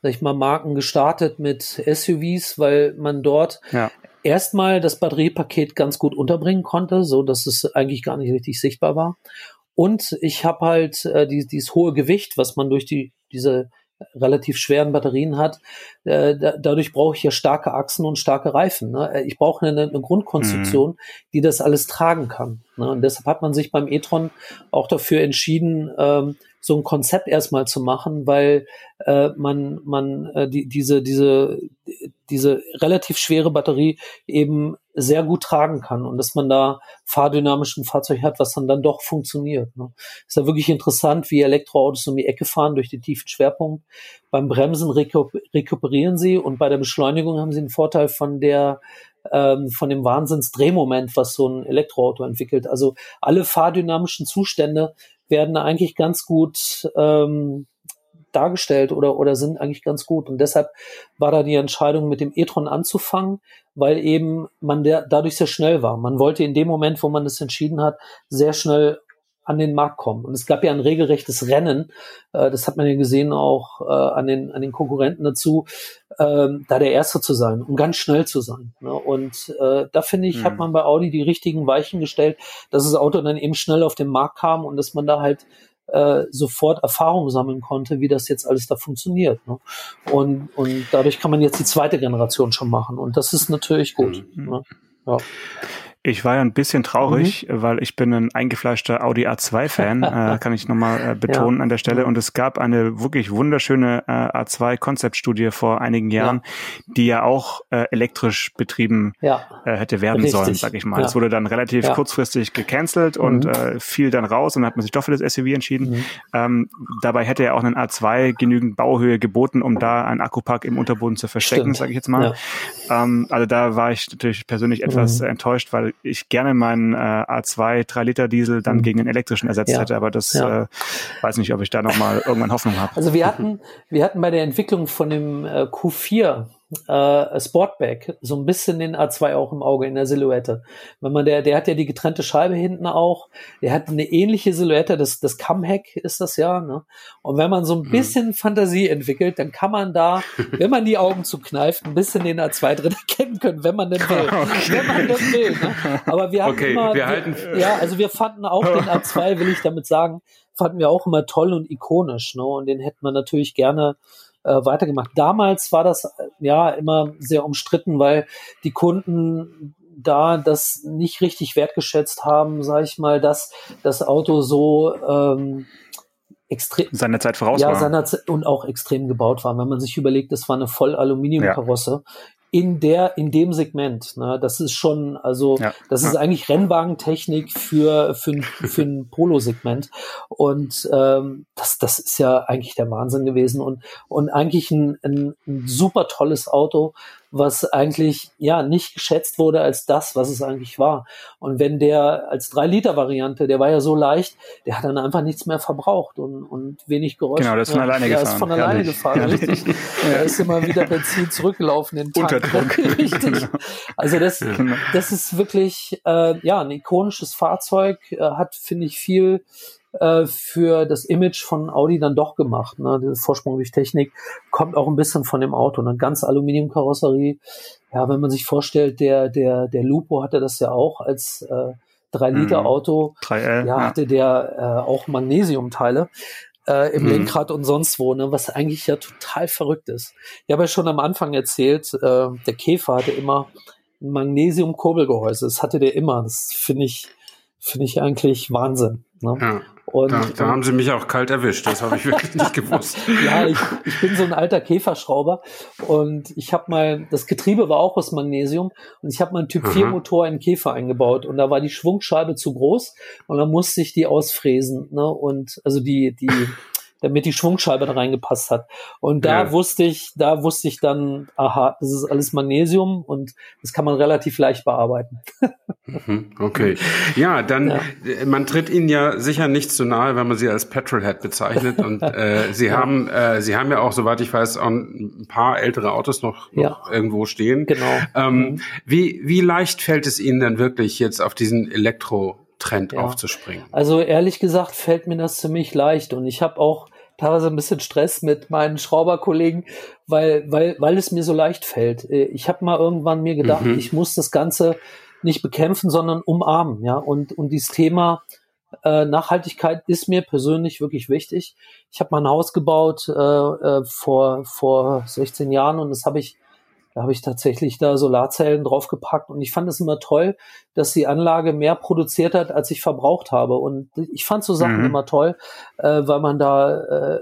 sag ich mal, Marken gestartet mit SUVs, weil man dort ja erstmal das Batteriepaket ganz gut unterbringen konnte, so dass es eigentlich gar nicht richtig sichtbar war. Und ich habe halt äh, die, dieses hohe Gewicht, was man durch die diese relativ schweren Batterien hat. Äh, da, dadurch brauche ich ja starke Achsen und starke Reifen. Ne? Ich brauche eine, eine Grundkonstruktion, mhm. die das alles tragen kann. Ne? Und deshalb hat man sich beim e-tron auch dafür entschieden, ähm, so ein Konzept erstmal zu machen, weil äh, man man äh, die, diese diese diese relativ schwere Batterie eben sehr gut tragen kann und dass man da fahrdynamischen Fahrzeug hat, was dann dann doch funktioniert. Ne. Ist ja wirklich interessant, wie Elektroautos um die Ecke fahren durch den tiefen Schwerpunkt. Beim Bremsen rekuperieren sie und bei der Beschleunigung haben sie einen Vorteil von der ähm, von dem Wahnsinnsdrehmoment, was so ein Elektroauto entwickelt. Also alle fahrdynamischen Zustände werden eigentlich ganz gut ähm, dargestellt oder, oder sind eigentlich ganz gut. Und deshalb war da die Entscheidung, mit dem e-tron anzufangen, weil eben man der, dadurch sehr schnell war. Man wollte in dem Moment, wo man das entschieden hat, sehr schnell an den Markt kommen. Und es gab ja ein regelrechtes Rennen, äh, das hat man ja gesehen auch äh, an, den, an den Konkurrenten dazu, ähm, da der Erste zu sein, um ganz schnell zu sein. Ne? Und äh, da finde ich, mhm. hat man bei Audi die richtigen Weichen gestellt, dass das Auto dann eben schnell auf den Markt kam und dass man da halt äh, sofort Erfahrung sammeln konnte, wie das jetzt alles da funktioniert. Ne? Und, und dadurch kann man jetzt die zweite Generation schon machen. Und das ist natürlich gut. Mhm. Ne? Ja. Ich war ja ein bisschen traurig, mhm. weil ich bin ein eingefleischter Audi A2-Fan, äh, kann ich nochmal äh, betonen ja. an der Stelle. Und es gab eine wirklich wunderschöne äh, A2-Konzeptstudie vor einigen Jahren, ja. die ja auch äh, elektrisch betrieben ja. äh, hätte werden Richtig. sollen, sag ich mal. Es wurde dann relativ kurzfristig gecancelt mhm. und äh, fiel dann raus und hat man sich doch für das SUV entschieden. Mhm. Ähm, dabei hätte er auch einen A2 genügend Bauhöhe geboten, um da einen Akkupack im Unterboden zu verstecken, sage ich jetzt mal. Ähm, also da war ich natürlich persönlich etwas mhm. enttäuscht, weil ich gerne meinen äh, A2 3 Liter Diesel dann mhm. gegen den elektrischen ersetzt ja. hätte, aber das ja. äh, weiß nicht, ob ich da noch mal irgendwann Hoffnung habe. Also wir hatten wir hatten bei der Entwicklung von dem äh, Q4 äh, Sportback so ein bisschen den A2 auch im Auge in der Silhouette. Wenn man der, der hat ja die getrennte Scheibe hinten auch. Der hat eine ähnliche Silhouette, das, das Cumhack ist das ja. Ne? Und wenn man so ein mhm. bisschen mhm. Fantasie entwickelt, dann kann man da, wenn man die Augen zukneift, ein bisschen den A2 drin erkennen können, wenn man denn will. Okay. Wenn man denn will. Ne? Aber wir haben okay, immer, wir halten, ja, also wir fanden auch den A2, will ich damit sagen, fanden wir auch immer toll und ikonisch. Ne? Und den hätten wir natürlich gerne äh, weitergemacht. Damals war das äh, ja immer sehr umstritten, weil die Kunden da das nicht richtig wertgeschätzt haben, sage ich mal, dass das Auto so ähm, extrem seiner Zeit voraus ja, war. Seiner Zeit und auch extrem gebaut war. Wenn man sich überlegt, das war eine voll Aluminiumkarosse. Ja. In der, in dem Segment, ne, das ist schon, also, ja. das ist eigentlich Rennwagentechnik für, für, für ein Polo-Segment. Und ähm, das, das ist ja eigentlich der Wahnsinn gewesen und, und eigentlich ein, ein, ein super tolles Auto, was eigentlich ja nicht geschätzt wurde als das, was es eigentlich war. Und wenn der als 3-Liter-Variante, der war ja so leicht, der hat dann einfach nichts mehr verbraucht und, und wenig Geräusch. Genau, der ist von alleine ja, gefahren. Der ist von alleine gefahren, richtig. Er ist immer wieder Benzin zurückgelaufen in den Tank. richtig. Genau. Also das, genau. das ist wirklich äh, ja ein ikonisches Fahrzeug, äh, hat, finde ich, viel äh, für das Image von Audi dann doch gemacht. Ne? Der Vorsprung durch Technik kommt auch ein bisschen von dem Auto. Eine ganz Aluminiumkarosserie. Ja, wenn man sich vorstellt, der, der, der Lupo hatte das ja auch als äh, 3-Liter-Auto. Mhm. 3L, ja, hatte der äh, auch Magnesiumteile äh, im mhm. Lenkrad und sonst wo, ne, was eigentlich ja total verrückt ist. Ich habe ja schon am Anfang erzählt, äh, der Käfer hatte immer ein Magnesium-Kurbelgehäuse. Das hatte der immer. Das finde ich, finde ich eigentlich Wahnsinn. Ne? Ja. Und, da, da haben sie mich auch kalt erwischt, das habe ich wirklich nicht gewusst. ja, ich, ich bin so ein alter Käferschrauber. Und ich habe mal, das Getriebe war auch aus Magnesium. Und ich habe mal einen Typ 4 Motor in Käfer eingebaut. Und da war die Schwungscheibe zu groß. Und dann musste ich die ausfräsen, ne? Und also die, die damit die Schwungscheibe da reingepasst hat. Und da ja. wusste ich, da wusste ich dann, aha, das ist alles Magnesium und das kann man relativ leicht bearbeiten. Mhm, okay. Ja, dann, ja. Äh, man tritt Ihnen ja sicher nicht zu nahe, wenn man Sie als Petrolhead bezeichnet. Und äh, Sie ja. haben, äh, Sie haben ja auch, soweit ich weiß, ein paar ältere Autos noch, noch irgendwo stehen. Genau. Ähm, mhm. wie, wie leicht fällt es Ihnen denn wirklich jetzt auf diesen Elektro Trend ja. aufzuspringen? Also ehrlich gesagt fällt mir das ziemlich leicht und ich habe auch teilweise ein bisschen Stress mit meinen Schrauberkollegen, weil, weil, weil es mir so leicht fällt. Äh, ich habe mal irgendwann mir gedacht, mhm. ich muss das Ganze nicht bekämpfen, sondern umarmen, ja. Und, und dieses Thema äh, Nachhaltigkeit ist mir persönlich wirklich wichtig. Ich habe mein Haus gebaut äh, äh, vor, vor 16 Jahren und das habe ich da habe ich tatsächlich da Solarzellen draufgepackt und ich fand es immer toll, dass die Anlage mehr produziert hat, als ich verbraucht habe. Und ich fand so Sachen mhm. immer toll, äh, weil man da äh,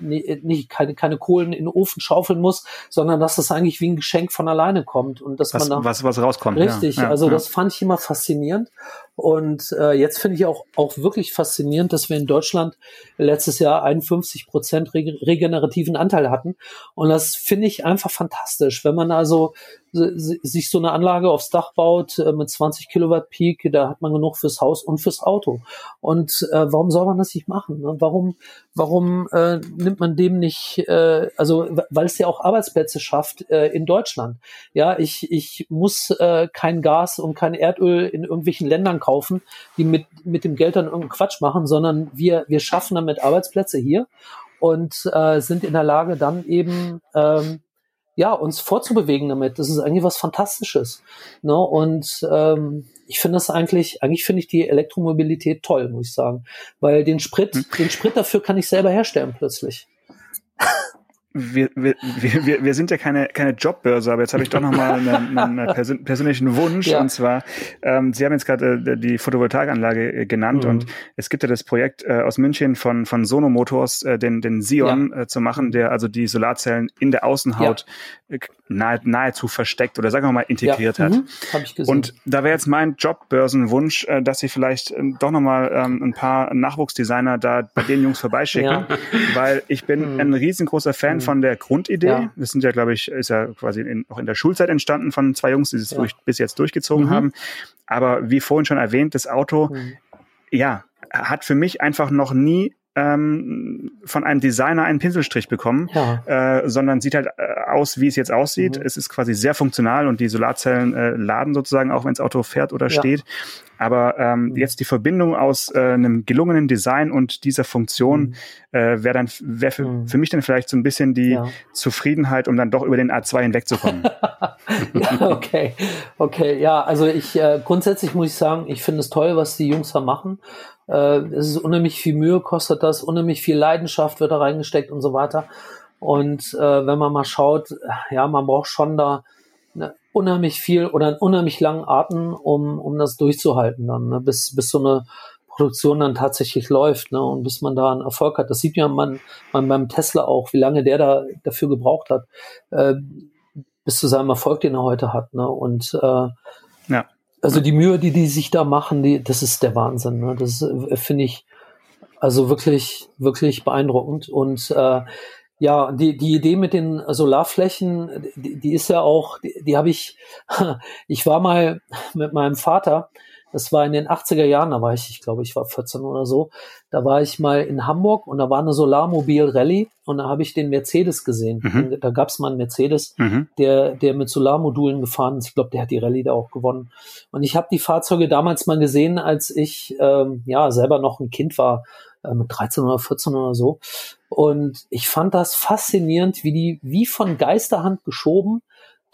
nicht keine, keine Kohlen in den Ofen schaufeln muss, sondern dass das eigentlich wie ein Geschenk von alleine kommt und dass was, man da was was rauskommt. Richtig, ja, ja, also ja. das fand ich immer faszinierend und äh, jetzt finde ich auch, auch wirklich faszinierend, dass wir in Deutschland letztes Jahr 51 Prozent regenerativen Anteil hatten. Und das finde ich einfach fantastisch. Wenn man also sich so eine Anlage aufs Dach baut äh, mit 20 Kilowatt Peak, da hat man genug fürs Haus und fürs Auto. Und äh, warum soll man das nicht machen? Ne? Warum, warum äh, nimmt man dem nicht, äh, also weil es ja auch Arbeitsplätze schafft äh, in Deutschland. Ja, ich, ich muss äh, kein Gas und kein Erdöl in irgendwelchen Ländern kaufen, die mit, mit dem Geld dann irgendeinen Quatsch machen, sondern wir, wir schaffen damit Arbeitsplätze hier und äh, sind in der Lage, dann eben ähm, ja, uns vorzubewegen damit. Das ist eigentlich was Fantastisches. Ne? Und ähm, ich finde das eigentlich, eigentlich finde ich die Elektromobilität toll, muss ich sagen. Weil den Sprit, hm. den Sprit dafür kann ich selber herstellen plötzlich wir, wir, wir, wir sind ja keine, keine Jobbörse, aber jetzt habe ich doch nochmal einen, einen persön persönlichen Wunsch. Ja. Und zwar, ähm, Sie haben jetzt gerade äh, die Photovoltaikanlage äh, genannt mhm. und es gibt ja das Projekt äh, aus München von, von Sono Motors, äh, den, den Sion ja. äh, zu machen, der also die Solarzellen in der Außenhaut ja. Nahe, nahezu versteckt oder sagen wir mal integriert hat. Mhm. Hab ich gesehen. Und da wäre jetzt mein Jobbörsenwunsch, äh, dass Sie vielleicht äh, doch nochmal ähm, ein paar Nachwuchsdesigner da bei den Jungs vorbeischicken, weil ich bin mhm. ein riesengroßer Fan von der Grundidee. Ja. Das sind ja, glaube ich, ist ja quasi in, auch in der Schulzeit entstanden von zwei Jungs, die es ja. bis jetzt durchgezogen mhm. haben. Aber wie vorhin schon erwähnt, das Auto, mhm. ja, hat für mich einfach noch nie ähm, von einem Designer einen Pinselstrich bekommen, ja. äh, sondern sieht halt äh, aus, wie es jetzt aussieht. Mhm. Es ist quasi sehr funktional und die Solarzellen äh, laden sozusagen auch, wenn das Auto fährt oder ja. steht. Aber ähm, mhm. jetzt die Verbindung aus äh, einem gelungenen Design und dieser Funktion mhm. äh, wäre dann wäre für, mhm. für mich dann vielleicht so ein bisschen die ja. Zufriedenheit, um dann doch über den A2 hinwegzukommen. ja, okay, okay, ja, also ich äh, grundsätzlich muss ich sagen, ich finde es toll, was die Jungs da machen. Äh, es ist unheimlich viel Mühe, kostet das, unheimlich viel Leidenschaft wird da reingesteckt und so weiter. Und äh, wenn man mal schaut, ja, man braucht schon da ne, unheimlich viel oder einen unheimlich langen Atem, um, um das durchzuhalten dann, ne, bis, bis so eine Produktion dann tatsächlich läuft ne, und bis man da einen Erfolg hat. Das sieht ja man, man beim Tesla auch, wie lange der da dafür gebraucht hat, äh, bis zu seinem Erfolg, den er heute hat. Ne? Und äh, ja. Also die Mühe, die die sich da machen, die, das ist der Wahnsinn. Ne? Das äh, finde ich also wirklich, wirklich beeindruckend. Und äh, ja, die, die Idee mit den Solarflächen, die, die ist ja auch, die, die habe ich, ich war mal mit meinem Vater, das war in den 80er Jahren, da war ich, ich glaube, ich war 14 oder so, da war ich mal in Hamburg und da war eine Solarmobil-Rallye und da habe ich den Mercedes gesehen. Mhm. Da gab es mal einen Mercedes, mhm. der, der mit Solarmodulen gefahren ist. Ich glaube, der hat die Rallye da auch gewonnen. Und ich habe die Fahrzeuge damals mal gesehen, als ich ähm, ja selber noch ein Kind war, äh, mit 13 oder 14 oder so. Und ich fand das faszinierend, wie die wie von Geisterhand geschoben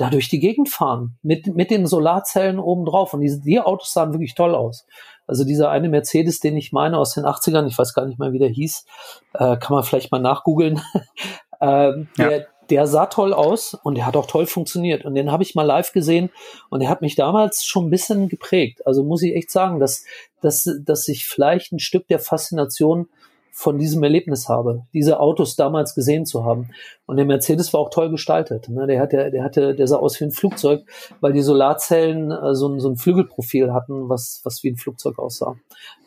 da durch die Gegend fahren mit, mit den Solarzellen oben drauf. Und diese, die Autos sahen wirklich toll aus. Also dieser eine Mercedes, den ich meine aus den 80ern, ich weiß gar nicht mehr, wie der hieß, äh, kann man vielleicht mal nachgoogeln. ja. der, der sah toll aus und der hat auch toll funktioniert. Und den habe ich mal live gesehen und der hat mich damals schon ein bisschen geprägt. Also muss ich echt sagen, dass, dass, dass ich vielleicht ein Stück der Faszination von diesem Erlebnis habe, diese Autos damals gesehen zu haben. Und der Mercedes war auch toll gestaltet. Ne? Der hatte, der hatte, der sah aus wie ein Flugzeug, weil die Solarzellen äh, so, ein, so ein Flügelprofil hatten, was, was wie ein Flugzeug aussah.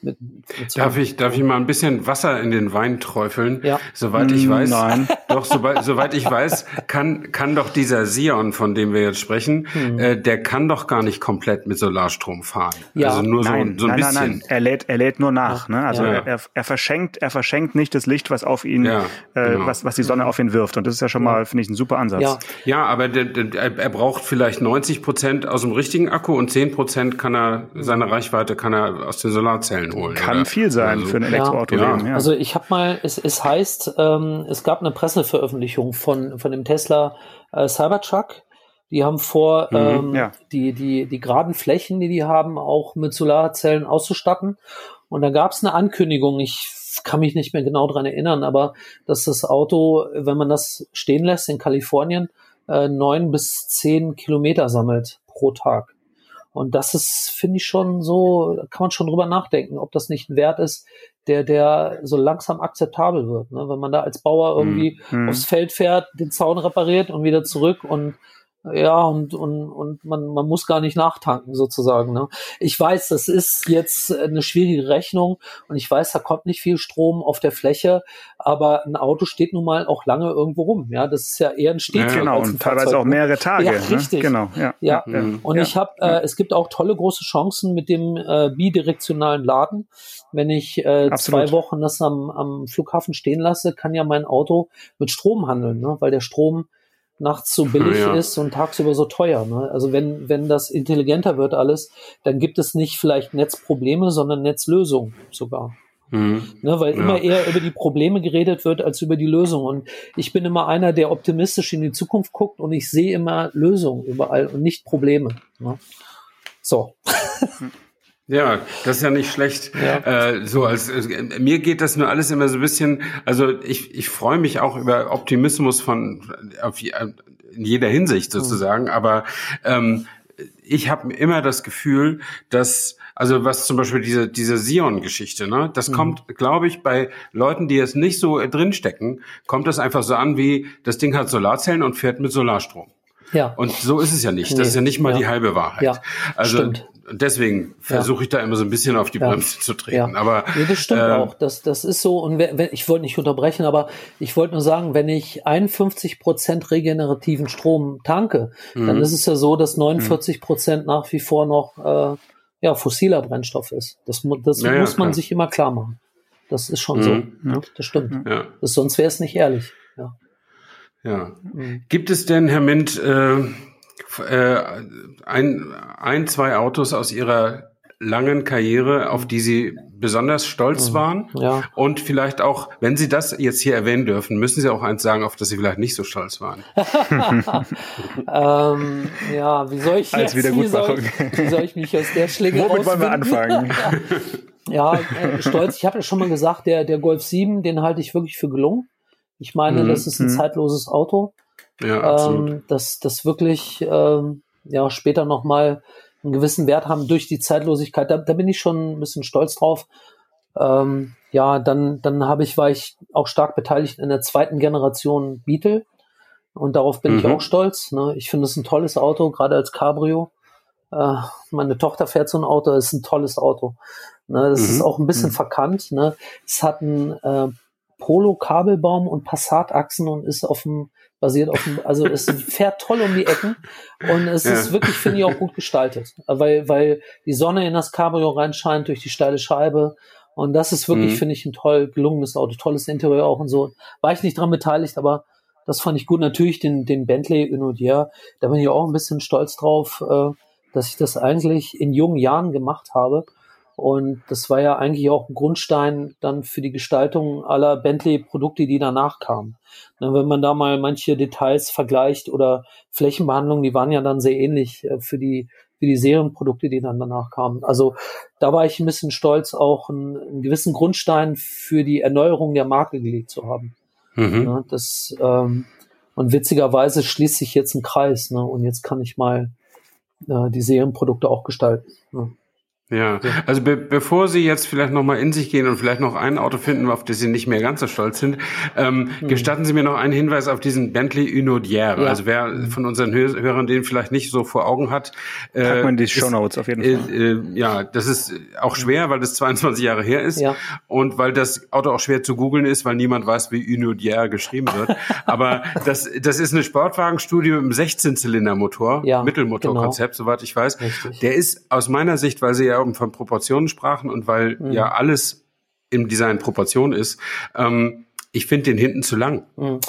Mit, mit darf ich, darf ich mal ein bisschen Wasser in den Wein träufeln? Ja. Soweit ich mm, weiß, Nein. doch, soweit, soweit ich weiß, kann, kann doch dieser Sion, von dem wir jetzt sprechen, hm. äh, der kann doch gar nicht komplett mit Solarstrom fahren. Ja. Also nur nein, so, so ein nein, bisschen. Nein, nein. Er lädt, er lädt nur nach. Ne? Also ja. er, er verschenkt, er verschenkt nicht das Licht, was auf ihn, ja, äh, genau. was, was die Sonne auf ihn wirft. Und das ist ja schon mal, finde ich, ein super Ansatz. Ja, ja aber der, der, er braucht vielleicht 90 Prozent aus dem richtigen Akku und 10 Prozent kann er, seine Reichweite kann er aus den Solarzellen holen. Kann oder? viel sein also, für ein Elektroauto. Ja. ja. Also ich habe mal, es, es heißt, ähm, es gab eine Presseveröffentlichung von, von dem Tesla äh, Cybertruck. Die haben vor, mhm, ähm, ja. die, die, die geraden Flächen, die die haben, auch mit Solarzellen auszustatten. Und da gab es eine Ankündigung, ich kann mich nicht mehr genau dran erinnern, aber dass das Auto, wenn man das stehen lässt in Kalifornien, äh, neun bis zehn Kilometer sammelt pro Tag. Und das ist, finde ich schon so, kann man schon drüber nachdenken, ob das nicht ein Wert ist, der, der so langsam akzeptabel wird. Ne? Wenn man da als Bauer irgendwie mm, aufs Feld fährt, den Zaun repariert und wieder zurück und ja, und, und, und man, man muss gar nicht nachtanken sozusagen. Ne? Ich weiß, das ist jetzt eine schwierige Rechnung und ich weiß, da kommt nicht viel Strom auf der Fläche, aber ein Auto steht nun mal auch lange irgendwo rum. Ja, das ist ja eher ein Stehzeug. Ja, genau, und teilweise Fahrzeug, auch ne? mehrere Tage. Ja, ne? richtig. Genau, ja. ja. ja. Und ich habe, äh, es gibt auch tolle große Chancen mit dem äh, bidirektionalen Laden. Wenn ich äh, zwei Wochen das am, am Flughafen stehen lasse, kann ja mein Auto mit Strom handeln, ne? weil der Strom nachts so billig ja. ist und tagsüber so teuer. Ne? Also wenn, wenn das intelligenter wird alles, dann gibt es nicht vielleicht Netzprobleme, sondern Netzlösungen sogar. Mhm. Ne, weil ja. immer eher über die Probleme geredet wird als über die Lösung. Und ich bin immer einer, der optimistisch in die Zukunft guckt und ich sehe immer Lösungen überall und nicht Probleme. Ne? So. Ja, das ist ja nicht schlecht. Ja. Äh, so als äh, mir geht das nur alles immer so ein bisschen. Also ich, ich freue mich auch über Optimismus von auf, in jeder Hinsicht sozusagen. Mhm. Aber ähm, ich habe immer das Gefühl, dass also was zum Beispiel diese diese Sion-Geschichte, ne, das mhm. kommt, glaube ich, bei Leuten, die jetzt nicht so drinstecken, kommt das einfach so an wie das Ding hat Solarzellen und fährt mit Solarstrom. Ja. Und so ist es ja nicht. Das nee. ist ja nicht mal ja. die halbe Wahrheit. Ja, also stimmt deswegen versuche ich da immer so ein bisschen auf die Bremse zu treten. Ja. Aber nee, das stimmt äh, auch. Das, das ist so. Und wenn, ich wollte nicht unterbrechen, aber ich wollte nur sagen, wenn ich 51 Prozent regenerativen Strom tanke, mhm. dann ist es ja so, dass 49 Prozent nach wie vor noch äh, ja, fossiler Brennstoff ist. Das, das ja, muss man sich immer klar machen. Das ist schon mhm. so. Das stimmt. Ja. Das, sonst wäre es nicht ehrlich. Ja. Ja. Mhm. Gibt es denn, Herr Mint, äh, ein, ein, zwei Autos aus ihrer langen Karriere, auf die Sie besonders stolz mhm. waren. Ja. Und vielleicht auch, wenn Sie das jetzt hier erwähnen dürfen, müssen Sie auch eins sagen, auf das Sie vielleicht nicht so stolz waren. ähm, ja, wie soll ich Als jetzt, wie soll, ich, wie soll ich mich aus der Schlinge Womit wollen wir anfangen? ja, äh, stolz. Ich habe ja schon mal gesagt, der, der Golf 7, den halte ich wirklich für gelungen. Ich meine, mhm. das ist ein mhm. zeitloses Auto. Ja, absolut. ähm, dass das wirklich ähm, ja später nochmal einen gewissen Wert haben durch die Zeitlosigkeit. Da, da bin ich schon ein bisschen stolz drauf. Ähm, ja, dann, dann habe ich, war ich auch stark beteiligt in der zweiten Generation Beetle. Und darauf bin ich Mhm. auch stolz. Ne? Ich finde es ein tolles Auto, gerade als Cabrio. Äh, meine Tochter fährt so ein Auto, ist ein tolles Auto. Ne? Das Mhm. ist auch ein bisschen verkannt. Ne? Es hat einen äh, Polo-Kabelbaum und Passat-Achsen und ist auf dem, basiert auf dem, also es fährt toll um die Ecken und es Ja. ist wirklich, finde ich, auch gut gestaltet. Weil, weil die Sonne in das Cabrio reinscheint durch die steile Scheibe. Und das ist wirklich, Mhm. finde ich, ein toll gelungenes Auto, tolles Interieur auch und so. War ich nicht dran beteiligt, aber das fand ich gut. Natürlich den, den Bentley Unodier, da bin ich auch ein bisschen stolz drauf, äh, dass ich das eigentlich in jungen Jahren gemacht habe. Und das war ja eigentlich auch ein Grundstein dann für die Gestaltung aller Bentley-Produkte, die danach kamen. Ne, wenn man da mal manche Details vergleicht oder Flächenbehandlungen, die waren ja dann sehr ähnlich äh, für die für die Serienprodukte, die dann danach kamen. Also da war ich ein bisschen stolz, auch einen, einen gewissen Grundstein für die Erneuerung der Marke gelegt zu haben. Mhm. Ne, das, ähm, und witzigerweise schließt sich jetzt ein Kreis, ne? Und jetzt kann ich mal äh, die Serienprodukte auch gestalten. Ne? Ja, also be bevor Sie jetzt vielleicht nochmal in sich gehen und vielleicht noch ein Auto finden, auf das Sie nicht mehr ganz so stolz sind, ähm, gestatten Sie mir noch einen Hinweis auf diesen Bentley Unodier. Ja. Also wer von unseren Hör Hörern den vielleicht nicht so vor Augen hat, äh, in die ist- Shownotes auf jeden äh, Fall. äh, ja, das ist auch schwer, weil das 22 Jahre her ist Ja. und weil das Auto auch schwer zu googeln ist, weil niemand weiß, wie Unodier geschrieben wird. Aber das, das ist eine Sportwagenstudie mit einem 16-Zylinder-Motor, Ja, Mittelmotorkonzept, soweit ich weiß. Richtig. Der ist aus meiner Sicht, weil Sie ja eben von Proportionen sprachen und weil Mhm. ja alles im Design Proportion ist, ähm, ich finde den hinten zu lang. Mhm.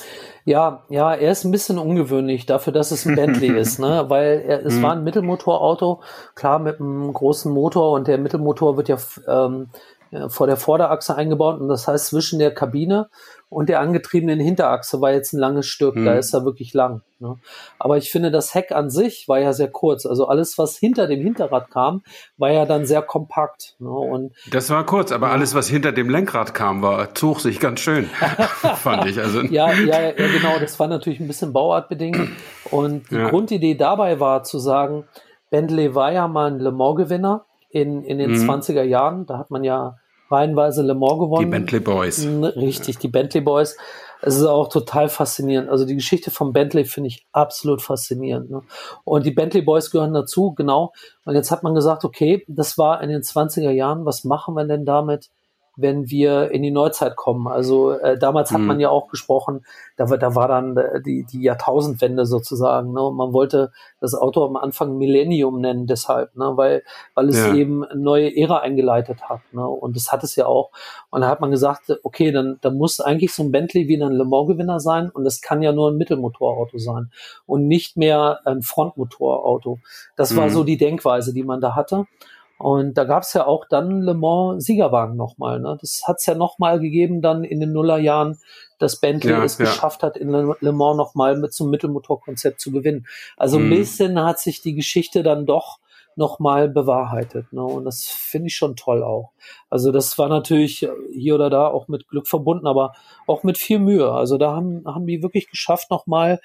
Ja, ja, er ist ein bisschen ungewöhnlich dafür, dass es ein Bentley ist, ne? Weil er, es war ein Mittelmotorauto, klar mit einem großen Motor und der Mittelmotor wird ja ähm, ja, vor der Vorderachse eingebaut und das heißt zwischen der Kabine und der angetriebenen Hinterachse war jetzt ein langes Stück, da Mhm. ist er wirklich lang. Ne? Aber ich finde, das Heck an sich war ja sehr kurz. Also alles, was hinter dem Hinterrad kam, war ja dann sehr kompakt. Ne? Und Das war kurz, aber alles, was hinter dem Lenkrad kam, war zog sich ganz schön, fand ich. Also Ja, ja, ja, genau. Das war natürlich ein bisschen bauartbedingt. Und die Ja. Grundidee dabei war zu sagen, Bentley war ja mal ein Le Mans-Gewinner in, in den Mhm. 20er Jahren. Da hat man ja reihenweise Le Mans gewonnen. die Bentley Boys. Richtig, die Bentley Boys. Es ist auch total faszinierend. Also die Geschichte von Bentley finde ich absolut faszinierend. Ne? Und die Bentley Boys gehören dazu, genau. Und jetzt hat man gesagt, okay, das war in den 20er Jahren. Was machen wir denn damit, wenn wir in die Neuzeit kommen? Also äh, damals hat Mhm. man ja auch gesprochen, da, war- da war dann äh, die, die Jahrtausendwende sozusagen. Ne? Und man wollte das Auto am Anfang Millennium nennen, deshalb, ne? weil, weil es Ja. eben eine neue Ära eingeleitet hat. Ne? Und das hat es ja auch. Und da hat man gesagt, okay, dann, dann muss eigentlich so ein Bentley wieder ein Le Mans-Gewinner sein und das kann ja nur ein Mittelmotorauto sein und nicht mehr ein Frontmotorauto. Das war Mhm. so die Denkweise, die man da hatte. Und da gab es ja auch dann Le Mans Siegerwagen nochmal. Ne? Das hat es ja nochmal gegeben dann in den Nullerjahren, dass Bentley Ja, es ja. geschafft hat, in Le Mans nochmal mit so einem Mittelmotorkonzept zu gewinnen. Also ein Mhm. bisschen hat sich die Geschichte dann doch nochmal bewahrheitet. Ne? Und das finde ich schon toll auch. Also das war natürlich hier oder da auch mit Glück verbunden, aber auch mit viel Mühe. Also da haben, haben die wirklich geschafft, nochmal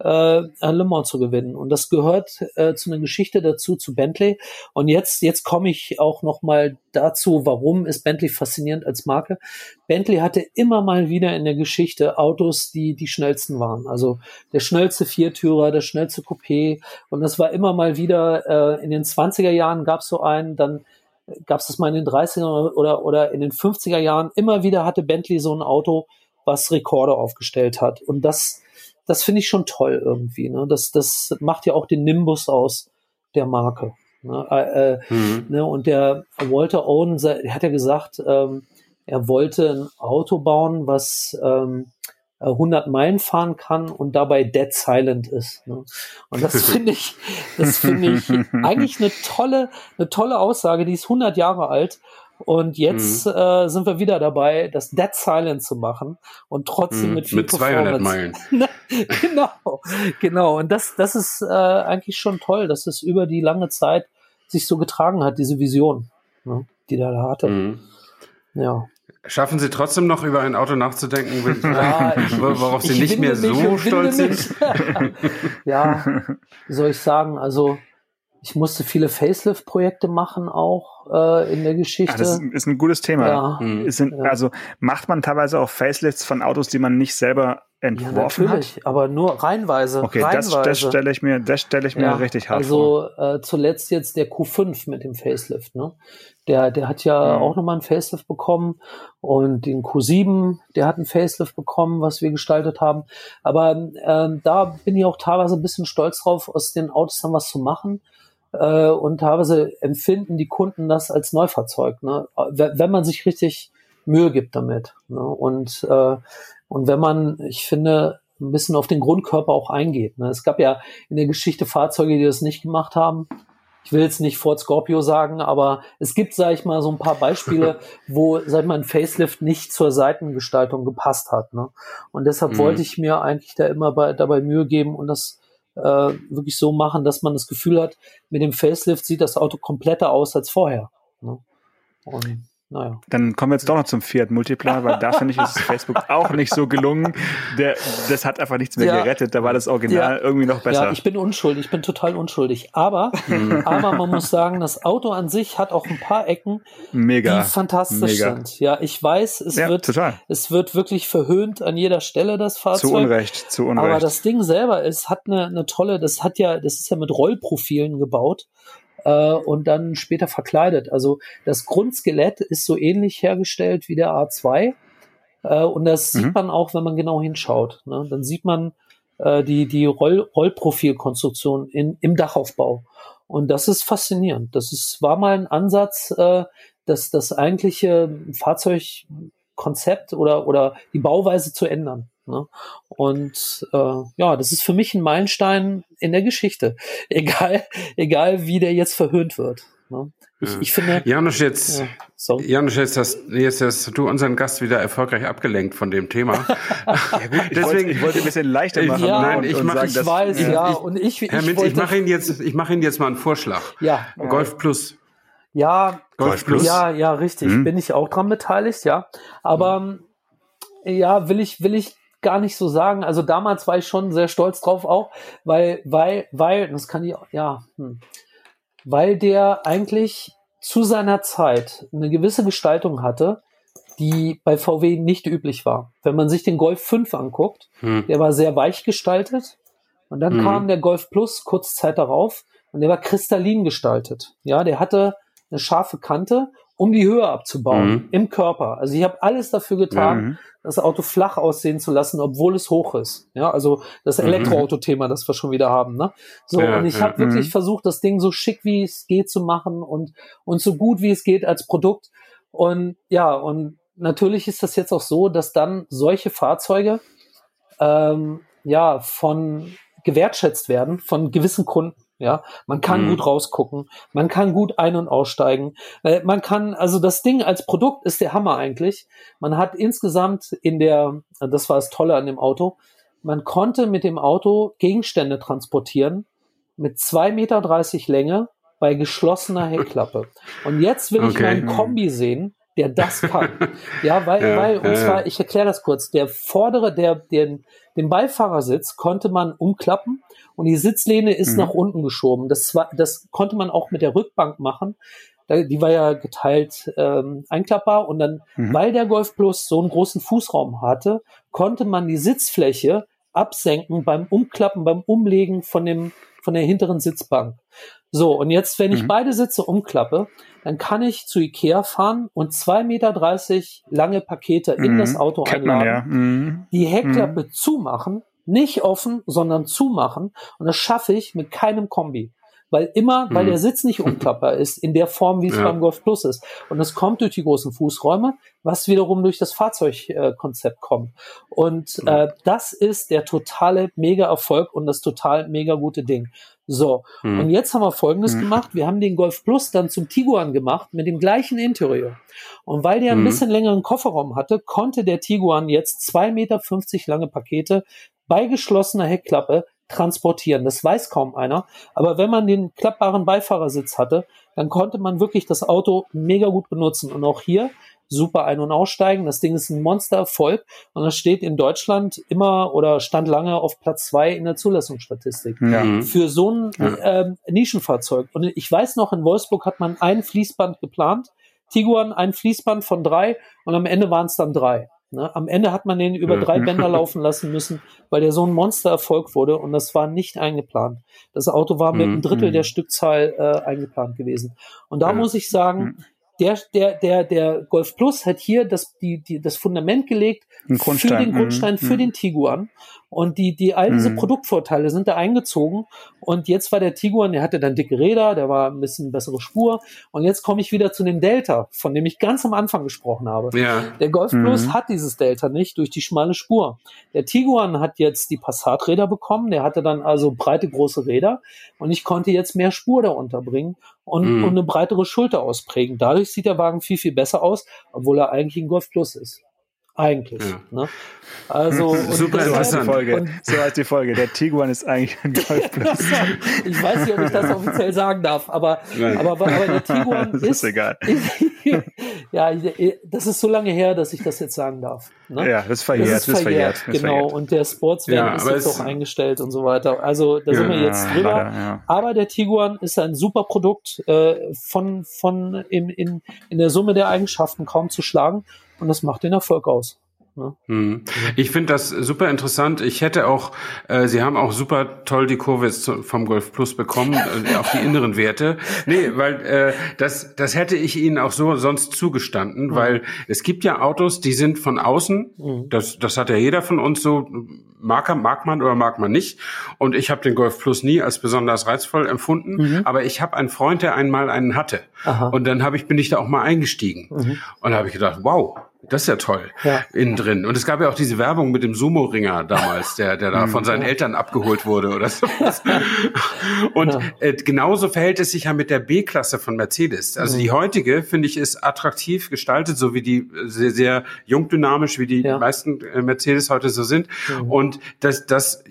äh, Le Mans zu gewinnen. Und das gehört äh, zu einer Geschichte dazu, zu Bentley. Und jetzt, jetzt komme ich auch nochmal dazu, warum ist Bentley faszinierend als Marke. Bentley hatte immer mal wieder in der Geschichte Autos, die die schnellsten waren. Also der schnellste Viertürer, der schnellste Coupé. Und das war immer mal wieder, äh, in den 20er Jahren gab es so einen, dann gab es das mal in den 30er oder, oder in den 50er Jahren. Immer wieder hatte Bentley so ein Auto, was Rekorde aufgestellt hat. Und das, das finde ich schon toll irgendwie. Ne? Das, das macht ja auch den Nimbus aus der Marke. Ne? Äh, äh, Mhm. Ne, und der Walter Owen, der hat ja gesagt, ähm, er wollte ein Auto bauen, was ähm, äh, 100 Meilen fahren kann und dabei dead silent ist. Ne? Und das finde ich, das finde ich eigentlich eine tolle, eine tolle Aussage. Die ist 100 Jahre alt. Und jetzt äh, sind wir wieder dabei, das Dead Silent zu machen und trotzdem Mhm. mit viel Mit 200 Performance. Meilen. genau, genau. Und das, das ist äh, eigentlich schon toll, dass es über die lange Zeit sich so getragen hat, diese Vision, ne, die der da hatte. Mhm. Ja. Schaffen Sie trotzdem noch über ein Auto nachzudenken, ja, ich, worauf Sie nicht mehr so stolz sind? ja, wie soll ich sagen, also ich musste viele Facelift-Projekte machen auch äh, in der Geschichte. Ah, das ist ein gutes Thema. Ja. Mhm. Sind, ja. Also macht man teilweise auch Facelifts von Autos, die man nicht selber entworfen ja, natürlich, hat? aber nur reinweise. Okay, reinweise. das, das stelle ich mir, das stelle ich mir ja, richtig hart also, vor. Also äh, zuletzt jetzt der Q5 mit dem Facelift, ne? Der, der hat ja mhm. auch nochmal einen Facelift bekommen und den Q7, der hat einen Facelift bekommen, was wir gestaltet haben. Aber ähm, da bin ich auch teilweise ein bisschen stolz drauf, aus den Autos dann was zu machen äh, und teilweise empfinden die Kunden das als Neufahrzeug, ne? wenn man sich richtig Mühe gibt damit. Ne? Und, äh, und wenn man, ich finde, ein bisschen auf den Grundkörper auch eingeht. Ne? Es gab ja in der Geschichte Fahrzeuge, die das nicht gemacht haben. Ich will jetzt nicht Ford Scorpio sagen, aber es gibt, sage ich mal, so ein paar Beispiele, wo, sag ich mal, ein Facelift nicht zur Seitengestaltung gepasst hat. Ne? Und deshalb mhm. wollte ich mir eigentlich da immer bei, dabei Mühe geben und das äh, wirklich so machen, dass man das Gefühl hat, mit dem Facelift sieht das Auto kompletter aus als vorher. Ne? Und naja. Dann kommen wir jetzt doch noch zum Fiat Multipla, weil da finde ich, ist Facebook auch nicht so gelungen. Der, das hat einfach nichts mehr ja. gerettet. Da war das Original ja. irgendwie noch besser. Ja, ich bin unschuldig, ich bin total unschuldig. Aber, mhm. aber man muss sagen, das Auto an sich hat auch ein paar Ecken, Mega. die fantastisch Mega. sind. Ja, ich weiß, es ja, wird, total. es wird wirklich verhöhnt an jeder Stelle, das Fahrzeug. Zu Unrecht, zu Unrecht. Aber das Ding selber ist, hat eine, eine tolle, das hat ja, das ist ja mit Rollprofilen gebaut äh, und dann später verkleidet. Also das Grundskelett ist so ähnlich hergestellt wie der A2. Äh, und das mhm. sieht man auch, wenn man genau hinschaut. Ne? Dann sieht man äh, die, die Roll Rollprofilkonstruktion in, im Dachaufbau. Und das ist faszinierend. Das ist, war mal ein Ansatz, äh, dass das eigentliche Fahrzeugkonzept oder, oder die Bauweise zu ändern. Ne? Und äh, ja, das ist für mich ein Meilenstein in der Geschichte. Egal, egal wie der jetzt verhöhnt wird. Ne? Ich, ich finde. Janusz, jetzt, ja, Janusz, jetzt hast, jetzt hast du unseren Gast wieder erfolgreich abgelenkt von dem Thema. ja, gut, ich Deswegen, wollte, ich wollte ein bisschen leichter machen. Ja, nein, ich, mach, ich weiß, ja. Ich, und ich, Herr Mint, ich mache Ihnen jetzt, ich mache Ihnen jetzt mal einen Vorschlag. Ja. Golf Plus. Ja, Golf Plus. Ja, ja, richtig. Hm. Bin ich auch dran beteiligt, ja. Aber, hm. ja, will ich, will ich gar nicht so sagen. Also damals war ich schon sehr stolz drauf auch, weil, weil, weil, das kann ich, ja, hm, weil der eigentlich zu seiner Zeit eine gewisse Gestaltung hatte, die bei VW nicht üblich war. Wenn man sich den Golf 5 anguckt, hm. der war sehr weich gestaltet. Und dann hm. kam der Golf Plus kurz Zeit darauf und der war kristallin gestaltet. Ja, der hatte eine scharfe Kante, um die Höhe abzubauen mhm. im Körper. Also ich habe alles dafür getan, mhm das Auto flach aussehen zu lassen, obwohl es hoch ist. Ja, also das mhm. Elektroauto-Thema, das wir schon wieder haben. Ne? So, ja, und ich ja, habe wirklich mhm. versucht, das Ding so schick wie es geht zu machen und, und so gut wie es geht als Produkt. Und ja, und natürlich ist das jetzt auch so, dass dann solche Fahrzeuge ähm, ja von gewertschätzt werden von gewissen Kunden. Ja, man kann mhm. gut rausgucken, man kann gut ein- und aussteigen. Äh, man kann, also das Ding als Produkt ist der Hammer eigentlich. Man hat insgesamt in der, das war das Tolle an dem Auto, man konnte mit dem Auto Gegenstände transportieren mit zwei Meter dreißig Länge bei geschlossener Heckklappe. Und jetzt will ich okay. meinen Kombi sehen, der das kann. ja, weil, ja, weil, und ja, zwar, ich erkläre das kurz, der vordere, der, den, den Beifahrersitz konnte man umklappen und die Sitzlehne ist mhm. nach unten geschoben. Das war, das konnte man auch mit der Rückbank machen. Die war ja geteilt ähm, einklappbar und dann, mhm. weil der Golf Plus so einen großen Fußraum hatte, konnte man die Sitzfläche absenken beim Umklappen, beim Umlegen von dem von der hinteren Sitzbank. So, und jetzt, wenn ich mhm. beide Sitze umklappe, dann kann ich zu Ikea fahren und zwei Meter dreißig lange Pakete mhm. in das Auto Kennt einladen, ja. mhm. die Heckklappe mhm. zumachen, nicht offen, sondern zumachen. Und das schaffe ich mit keinem Kombi weil immer, weil der mhm. Sitz nicht umklappbar ist, in der Form, wie es ja. beim Golf Plus ist. Und es kommt durch die großen Fußräume, was wiederum durch das Fahrzeugkonzept äh, kommt. Und äh, das ist der totale Mega-Erfolg und das total mega gute Ding. So, mhm. und jetzt haben wir Folgendes mhm. gemacht. Wir haben den Golf Plus dann zum Tiguan gemacht mit dem gleichen Interieur. Und weil der ein mhm. bisschen längeren Kofferraum hatte, konnte der Tiguan jetzt zwei Meter fünfzig lange Pakete bei geschlossener Heckklappe transportieren. Das weiß kaum einer. Aber wenn man den klappbaren Beifahrersitz hatte, dann konnte man wirklich das Auto mega gut benutzen. Und auch hier super ein- und aussteigen. Das Ding ist ein Monstererfolg und das steht in Deutschland immer oder stand lange auf Platz zwei in der Zulassungsstatistik. Ja. Mhm. Für so ein Ja. ähm, Nischenfahrzeug. Und ich weiß noch, in Wolfsburg hat man ein Fließband geplant. Tiguan ein Fließband von drei und am Ende waren es dann drei. Ne? Am Ende hat man den über drei Bänder laufen lassen müssen, weil der so ein Monstererfolg wurde und das war nicht eingeplant. Das Auto war mit Mhm. einem Drittel Mhm. der Stückzahl äh, eingeplant gewesen. Und da muss ich sagen, der, der, der, der Golf Plus hat hier das, die, die, das Fundament gelegt für den Grundstein, Mhm. für den Tiguan. Und die, die, all diese Mhm. Produktvorteile sind da eingezogen. Und jetzt war der Tiguan, der hatte dann dicke Räder, der war ein bisschen bessere Spur. Und jetzt komme ich wieder zu dem Delta, von dem ich ganz am Anfang gesprochen habe. Ja. Der Golf Mhm. Plus hat dieses Delta nicht durch die schmale Spur. Der Tiguan hat jetzt die Passaträder bekommen, der hatte dann also breite große Räder und ich konnte jetzt mehr Spur da unterbringen und, Mhm. und eine breitere Schulter ausprägen. Dadurch sieht der Wagen viel, viel besser aus, obwohl er eigentlich ein Golf Plus ist. Eigentlich. Ja. Ne? Also und Super So heißt die interessant. Folge. Und, So heißt die Folge. Der Tiguan ist eigentlich ein Golf Plus. ich weiß nicht, ob ich das offiziell sagen darf, aber, aber, aber der Tiguan Das ist, ist egal. ja, das ist so lange her, dass ich das jetzt sagen darf. Ne? Ja, das ist verjährt. Das ist verjährt, Das ist genau. verjährt. Und der Sportsvan Ja, ist jetzt auch eingestellt und so weiter. Also da sind wir Ja, jetzt drüber. leider, ja. Aber der Tiguan ist ein super Produkt äh, von, von in, in, in der Summe der Eigenschaften kaum zu schlagen. Und das macht den Erfolg aus. Ne? Hm. Ich finde das super interessant. Ich hätte auch, äh, Sie haben auch super toll die Kurve jetzt vom Golf Plus bekommen, äh, auf die inneren Werte. Nee, weil äh, das, das hätte ich Ihnen auch so sonst zugestanden, weil es gibt ja Autos, die sind von außen, Mhm. das, das hat ja jeder von uns so, mag, er- mag man oder mag man nicht. Und ich habe den Golf Plus nie als besonders reizvoll empfunden, Mhm. aber ich habe einen Freund, der einmal einen hatte. Aha. Und dann habe ich, bin ich da auch mal eingestiegen. Mhm. Und da habe ich gedacht, wow, das ist ja toll. Ja. Innen drin. Und es gab ja auch diese Werbung mit dem Sumo-Ringer damals, der, der da von seinen Eltern abgeholt wurde oder sowas. Und Ja. äh, genauso verhält es sich ja mit der B-Klasse von Mercedes. Also die heutige, finde ich, ist attraktiv gestaltet, so wie die äh, sehr, sehr jungdynamisch, wie die Ja. meisten äh, Mercedes heute so sind. Und das, das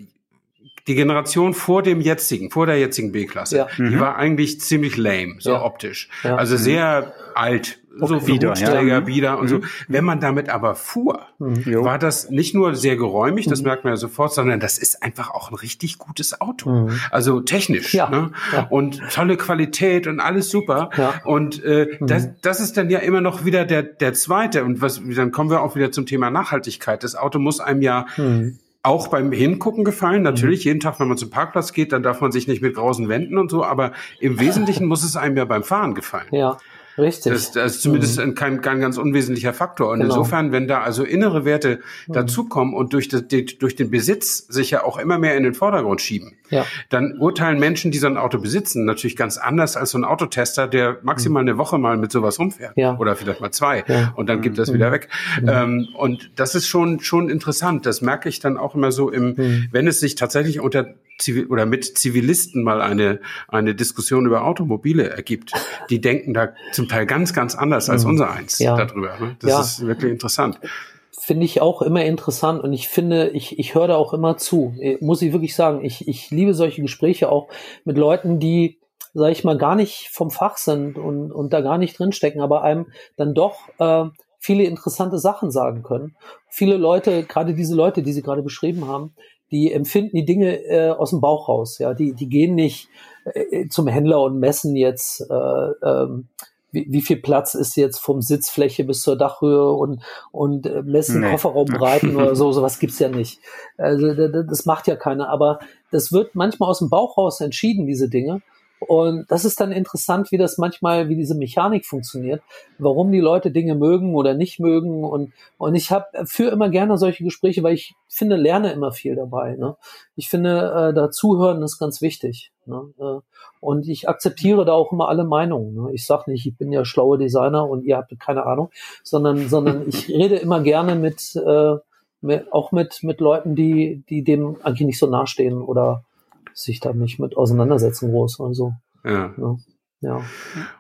die Generation vor dem jetzigen, vor der jetzigen B-Klasse, Ja. die war eigentlich ziemlich lame, so Ja. optisch. Ja. Also sehr alt, so Bieder, Hutsträger, ja. Bieder und so. Wenn man damit aber fuhr, Jo. war das nicht nur sehr geräumig, das merkt man ja sofort, sondern das ist einfach auch ein richtig gutes Auto. Mhm. Also technisch. Ja, Ne? ja. Und tolle Qualität und alles super. Ja. Und äh, das, das ist dann ja immer noch wieder der, der zweite. Und was, dann kommen wir auch wieder zum Thema Nachhaltigkeit. Das Auto muss einem ja Mhm. auch beim Hingucken gefallen. Natürlich, jeden Tag, wenn man zum Parkplatz geht, dann darf man sich nicht mit grausen Wänden und so, aber im Wesentlichen muss es einem ja beim Fahren gefallen. Ja, richtig. Das, das ist zumindest ein, kein, kein ganz unwesentlicher Faktor. Und Genau. insofern, wenn da also innere Werte dazukommen und durch, das, die, durch den Besitz sich ja auch immer mehr in den Vordergrund schieben, ja. dann urteilen Menschen, die so ein Auto besitzen, natürlich ganz anders als so ein Autotester, der maximal eine Woche mal mit sowas rumfährt. Ja. Oder vielleicht mal zwei. Ja. Und dann gibt das wieder weg. Ähm, und das ist schon, schon interessant. Das merke ich dann auch immer so im, wenn es sich tatsächlich unter Zivil oder mit Zivilisten mal eine, eine Diskussion über Automobile ergibt. Die denken da zum Teil ganz, ganz anders als unser eins Ja. darüber. Ne? Das Ja. ist wirklich interessant. finde ich auch immer interessant und ich finde, ich, ich höre da auch immer zu. Äh, Muss ich wirklich sagen, ich, ich liebe solche Gespräche auch mit Leuten, die, sage ich mal, gar nicht vom Fach sind und, und da gar nicht drinstecken, aber einem dann doch äh, viele interessante Sachen sagen können. Viele Leute, gerade diese Leute, die Sie gerade beschrieben haben, die empfinden die Dinge äh, aus dem Bauch raus. Ja, die, die gehen nicht äh, zum Händler und messen jetzt, äh, ähm, wie, wie viel Platz ist jetzt vom Sitzfläche bis zur Dachhöhe und, und äh, messen Nee. Kofferraumbreiten oder so, sowas gibt's ja nicht. Also da- da- das macht ja keiner, aber das wird manchmal aus dem Bauch raus entschieden, diese Dinge. Und das ist dann interessant, wie das manchmal, wie diese Mechanik funktioniert, warum die Leute Dinge mögen oder nicht mögen. Und, und ich habe für immer gerne solche Gespräche, weil ich finde, lerne immer viel dabei. Ne? Ich finde, äh, da zuhören ist ganz wichtig. Ne? Äh, und ich akzeptiere da auch immer alle Meinungen. Ne? Ich sage nicht, ich bin ja schlauer Designer und ihr habt keine Ahnung, sondern, sondern ich rede immer gerne mit, äh, mit auch mit, mit Leuten, die, die dem eigentlich nicht so nahestehen oder sich da nicht mit auseinandersetzen groß oder so. Ja. Ja.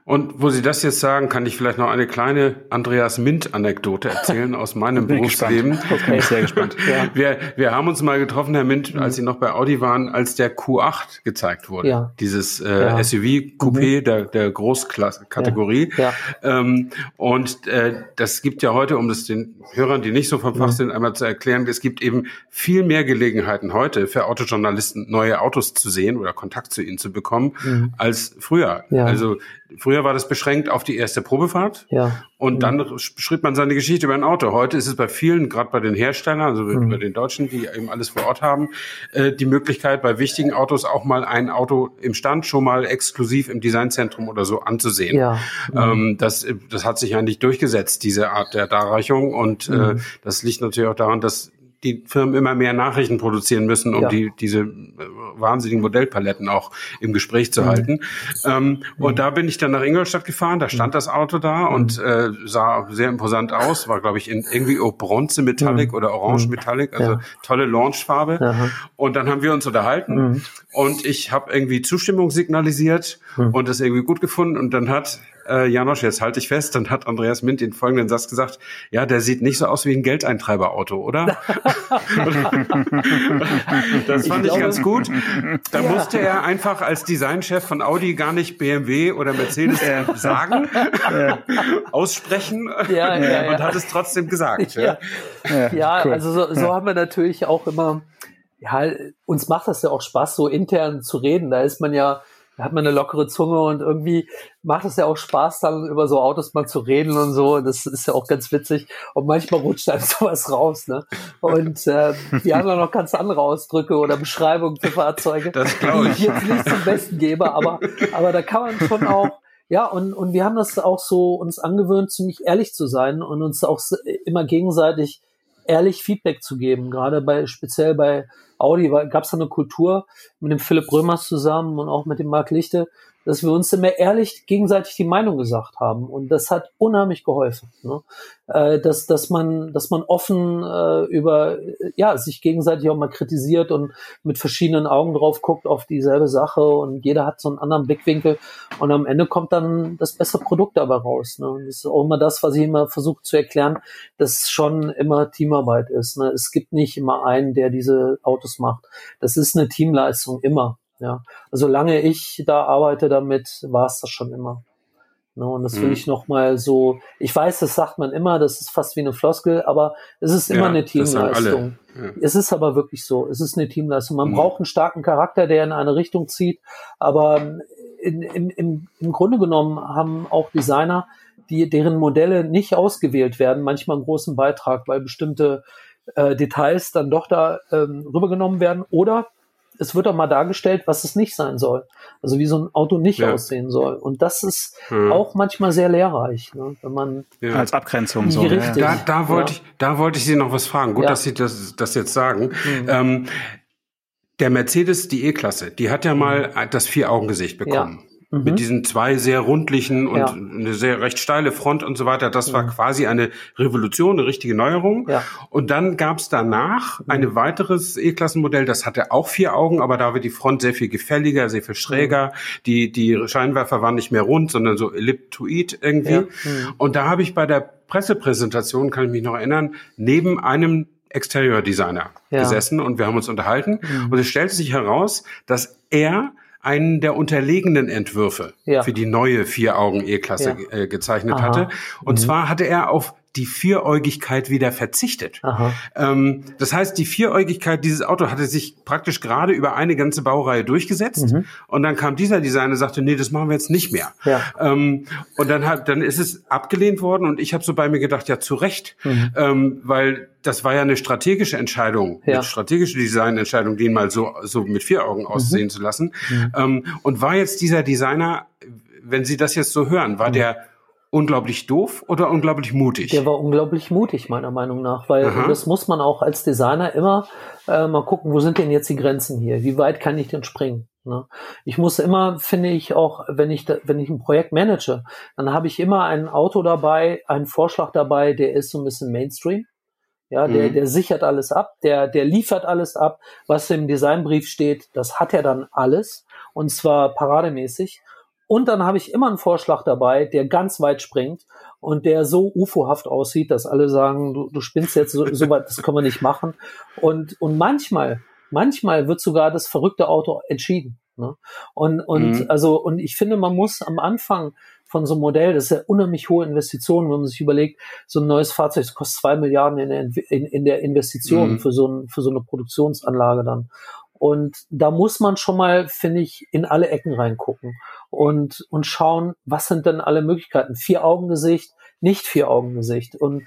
Und wo Sie das jetzt sagen, kann ich vielleicht noch eine kleine Andreas Mint-Anekdote erzählen aus meinem Berufsleben. Okay. Bin ich sehr gespannt. ja. wir, wir haben uns mal getroffen, Herr Mint, als Sie noch bei Audi waren, als der Q8 gezeigt wurde. Ja. Dieses äh, ja. SUV-Coupé mhm. der, der Großkategorie. Ja. Ja. Ähm, und äh, das gibt ja heute, um das den Hörern, die nicht so vom Fach mhm. sind, einmal zu erklären, es gibt eben viel mehr Gelegenheiten heute für Autojournalisten, neue Autos zu sehen oder Kontakt zu ihnen zu bekommen, mhm. als früher. Ja. Also früher war das beschränkt auf die erste Probefahrt ja. und mhm. dann schrieb man seine Geschichte über ein Auto. Heute ist es bei vielen, gerade bei den Herstellern, also mhm. bei den Deutschen, die eben alles vor Ort haben, äh, die Möglichkeit, bei wichtigen Autos auch mal ein Auto im Stand schon mal exklusiv im Designzentrum oder so anzusehen. Ja. Mhm. Ähm, das, das hat sich eigentlich durchgesetzt, diese Art der Darreichung. Und äh, mhm. das liegt natürlich auch daran, dass die Firmen immer mehr Nachrichten produzieren müssen, um ja. die, diese äh, wahnsinnigen Modellpaletten auch im Gespräch zu mhm. halten. Ähm, mhm. Und da bin ich dann nach Ingolstadt gefahren, da stand mhm. das Auto da und mhm. äh, sah sehr imposant aus, war glaube ich in irgendwie oh, Bronze Metallic mhm. oder Orange Metallic, also ja. tolle Launchfarbe. Ja. Und dann haben wir uns unterhalten und ich habe irgendwie Zustimmung signalisiert und das irgendwie gut gefunden und dann hat äh, Janosch, jetzt halte ich fest, dann hat Andreas Mint den folgenden Satz gesagt, ja, der sieht nicht so aus wie ein Geldeintreiberauto, oder? das fand ich, ich ganz gut. Da ja. musste er einfach als Designchef von Audi gar nicht BMW oder Mercedes äh, sagen, äh, aussprechen ja, ja, und hat es trotzdem gesagt. Ja, ja, cool. also so, so haben wir natürlich auch immer, ja, uns macht das ja auch Spaß, so intern zu reden. Da ist man ja da hat man eine lockere Zunge und irgendwie macht es ja auch Spaß, dann über so Autos mal zu reden und so. Das ist ja auch ganz witzig. Und manchmal rutscht einem sowas raus, ne? Und äh, wir haben ja noch ganz andere Ausdrücke oder Beschreibungen für Fahrzeuge, das die ich jetzt nicht zum Besten gebe, aber, aber da kann man schon auch ja, und, und wir haben das auch so uns angewöhnt, ziemlich ehrlich zu sein und uns auch immer gegenseitig ehrlich Feedback zu geben. Gerade bei, speziell bei Audi gab es da eine Kultur mit dem Philipp Römers zusammen und auch mit dem Marc Lichte, dass wir uns immer ehrlich gegenseitig die Meinung gesagt haben. Und das hat unheimlich geholfen. Ne? Äh, dass, dass, man, dass man offen äh, über, ja, sich gegenseitig auch mal kritisiert und mit verschiedenen Augen drauf guckt auf dieselbe Sache und jeder hat so einen anderen Blickwinkel und am Ende kommt dann das bessere Produkt dabei raus. Ne? Und das ist auch immer das, was ich immer versuche zu erklären, dass schon immer Teamarbeit ist. Ne? Es gibt nicht immer einen, der diese Autos macht. Das ist eine Teamleistung immer. Ja, also solange ich da arbeite damit, war es das schon immer. Ne, und das will mhm. ich noch mal so. Ich weiß, das sagt man immer, das ist fast wie eine Floskel, aber es ist immer ja, eine Teamleistung. Ja. Es ist aber wirklich so. Es ist eine Teamleistung. Man mhm. braucht einen starken Charakter, der in eine Richtung zieht. Aber in, in, im, im Grunde genommen haben auch Designer, die deren Modelle nicht ausgewählt werden, manchmal einen großen Beitrag, weil bestimmte äh, Details dann doch da ähm, rübergenommen werden oder es wird auch mal dargestellt, was es nicht sein soll. Also wie so ein Auto nicht ja. aussehen soll. Und das ist mhm. auch manchmal sehr lehrreich, ne? wenn man ja. als Abgrenzung so. Richtig. Da, da wollte ich, da wollte ich Sie noch was fragen. Gut, dass Sie das, das jetzt sagen. Mhm. Ähm, der Mercedes, die E-Klasse, die hat ja mal mhm. das Vier-Augen-Gesicht bekommen mhm. mit diesen zwei sehr rundlichen und ja. eine sehr recht steile Front und so weiter. Das mhm. war quasi eine Revolution, eine richtige Neuerung. Ja. Und dann gab es danach mhm. ein weiteres E-Klassenmodell, das hatte auch vier Augen, aber da war die Front sehr viel gefälliger, sehr viel schräger. Mhm. Die, die Scheinwerfer waren nicht mehr rund, sondern so elliptoid irgendwie. Ja. Mhm. Und da habe ich bei der Pressepräsentation, kann ich mich noch erinnern, neben einem Exterior Designer ja. gesessen und wir haben uns unterhalten. Mhm. Und es stellte sich heraus, dass er einen der unterlegenen Entwürfe ja. für die neue Vier-Augen-E-Klasse ja. äh, gezeichnet Aha. hatte. Und mhm. zwar hatte er auf die Vieräugigkeit wieder verzichtet. Ähm, das heißt, die Vieräugigkeit dieses Auto hatte sich praktisch gerade über eine ganze Baureihe durchgesetzt. Mhm. Und dann kam dieser Designer und sagte, nee, das machen wir jetzt nicht mehr. Ja. Ähm, und dann hat, dann ist es abgelehnt worden und ich habe so bei mir gedacht, ja, zu Recht, mhm. ähm, weil das war ja eine strategische Entscheidung, ja. eine strategische Designentscheidung, den mal so, so mit vier Augen aussehen mhm. zu lassen. Mhm. Ähm, und war jetzt dieser Designer, wenn Sie das jetzt so hören, war mhm. der unglaublich doof oder unglaublich mutig? Der war unglaublich mutig, meiner Meinung nach, weil Aha. das muss man auch als Designer immer äh, mal gucken, wo sind denn jetzt die Grenzen hier? Wie weit kann ich denn springen? Ne? Ich muss immer, finde ich auch, wenn ich, da, wenn ich ein Projekt manage, dann habe ich immer ein Auto dabei, einen Vorschlag dabei, der ist so ein bisschen Mainstream. Ja, der, mhm. der sichert alles ab, der, der liefert alles ab, was im Designbrief steht, das hat er dann alles und zwar parademäßig. Und dann habe ich immer einen Vorschlag dabei, der ganz weit springt und der so UFO-haft aussieht, dass alle sagen, du, du spinnst jetzt so, so weit, das können wir nicht machen. Und, und manchmal, manchmal wird sogar das verrückte Auto entschieden. Ne? Und, und mhm. also, und ich finde, man muss am Anfang von so einem Modell, das ist ja unheimlich hohe Investitionen, wenn man sich überlegt, so ein neues Fahrzeug das kostet zwei Milliarden in der, in, in der Investition mhm. für, so ein, für so eine Produktionsanlage dann. Und da muss man schon mal, finde ich, in alle Ecken reingucken und, und schauen, was sind denn alle Möglichkeiten? Vier-Augen-Gesicht, nicht Vier-Augen-Gesicht und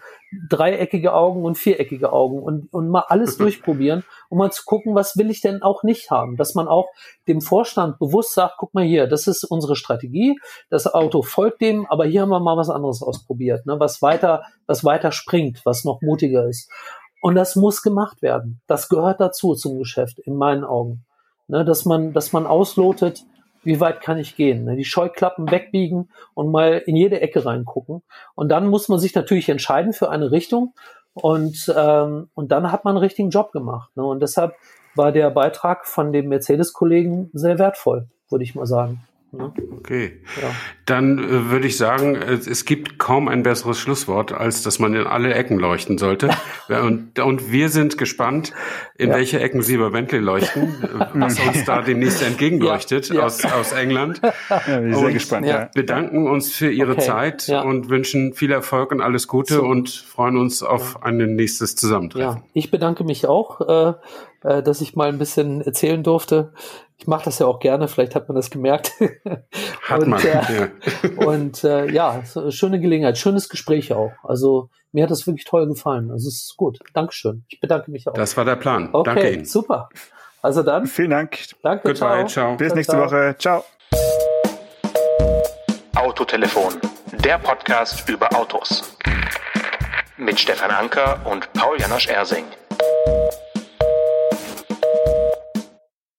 dreieckige Augen und viereckige Augen und, und mal alles durchprobieren, um mal zu gucken, was will ich denn auch nicht haben? Dass man auch dem Vorstand bewusst sagt, guck mal hier, das ist unsere Strategie, das Auto folgt dem, aber hier haben wir mal was anderes ausprobiert, ne? was weiter, was weiter springt, was noch mutiger ist. Und das muss gemacht werden. Das gehört dazu zum Geschäft, in meinen Augen. Ne? Dass man, dass man auslotet, wie weit kann ich gehen? Ne? Die Scheuklappen wegbiegen und mal in jede Ecke reingucken. Und dann muss man sich natürlich entscheiden für eine Richtung. Und, ähm, und dann hat man einen richtigen Job gemacht. Ne? Und deshalb war der Beitrag von dem Mercedes-Kollegen sehr wertvoll, würde ich mal sagen. Ne? Okay. Ja. Dann äh, würde ich sagen, es gibt kaum ein besseres Schlusswort, als dass man in alle Ecken leuchten sollte. und, und wir sind gespannt, in ja. welche Ecken Sie bei Bentley leuchten, was uns da demnächst entgegenleuchtet ja. Aus, aus England. Ja, wir sind sehr gespannt. Ja. Bedanken uns für Ihre okay. Zeit und wünschen viel Erfolg und alles Gute so. und freuen uns auf ein nächstes Zusammentreffen. Ja, ich bedanke mich auch, äh, äh, dass ich mal ein bisschen erzählen durfte ich mache das ja auch gerne, vielleicht hat man das gemerkt. Hat und, man. Äh, ja. und äh, ja, schöne Gelegenheit, schönes Gespräch auch. Also mir hat das wirklich toll gefallen. Also es ist gut. Dankeschön. Ich bedanke mich auch. Das war der Plan. Okay, Danke Ihnen. Super. Also dann. Vielen Dank. Danke. Goodbye, ciao. ciao. Bis nächste Woche. Ciao. Autotelefon, der Podcast über Autos. Mit Stefan Anker und Paul Janosch Ersing.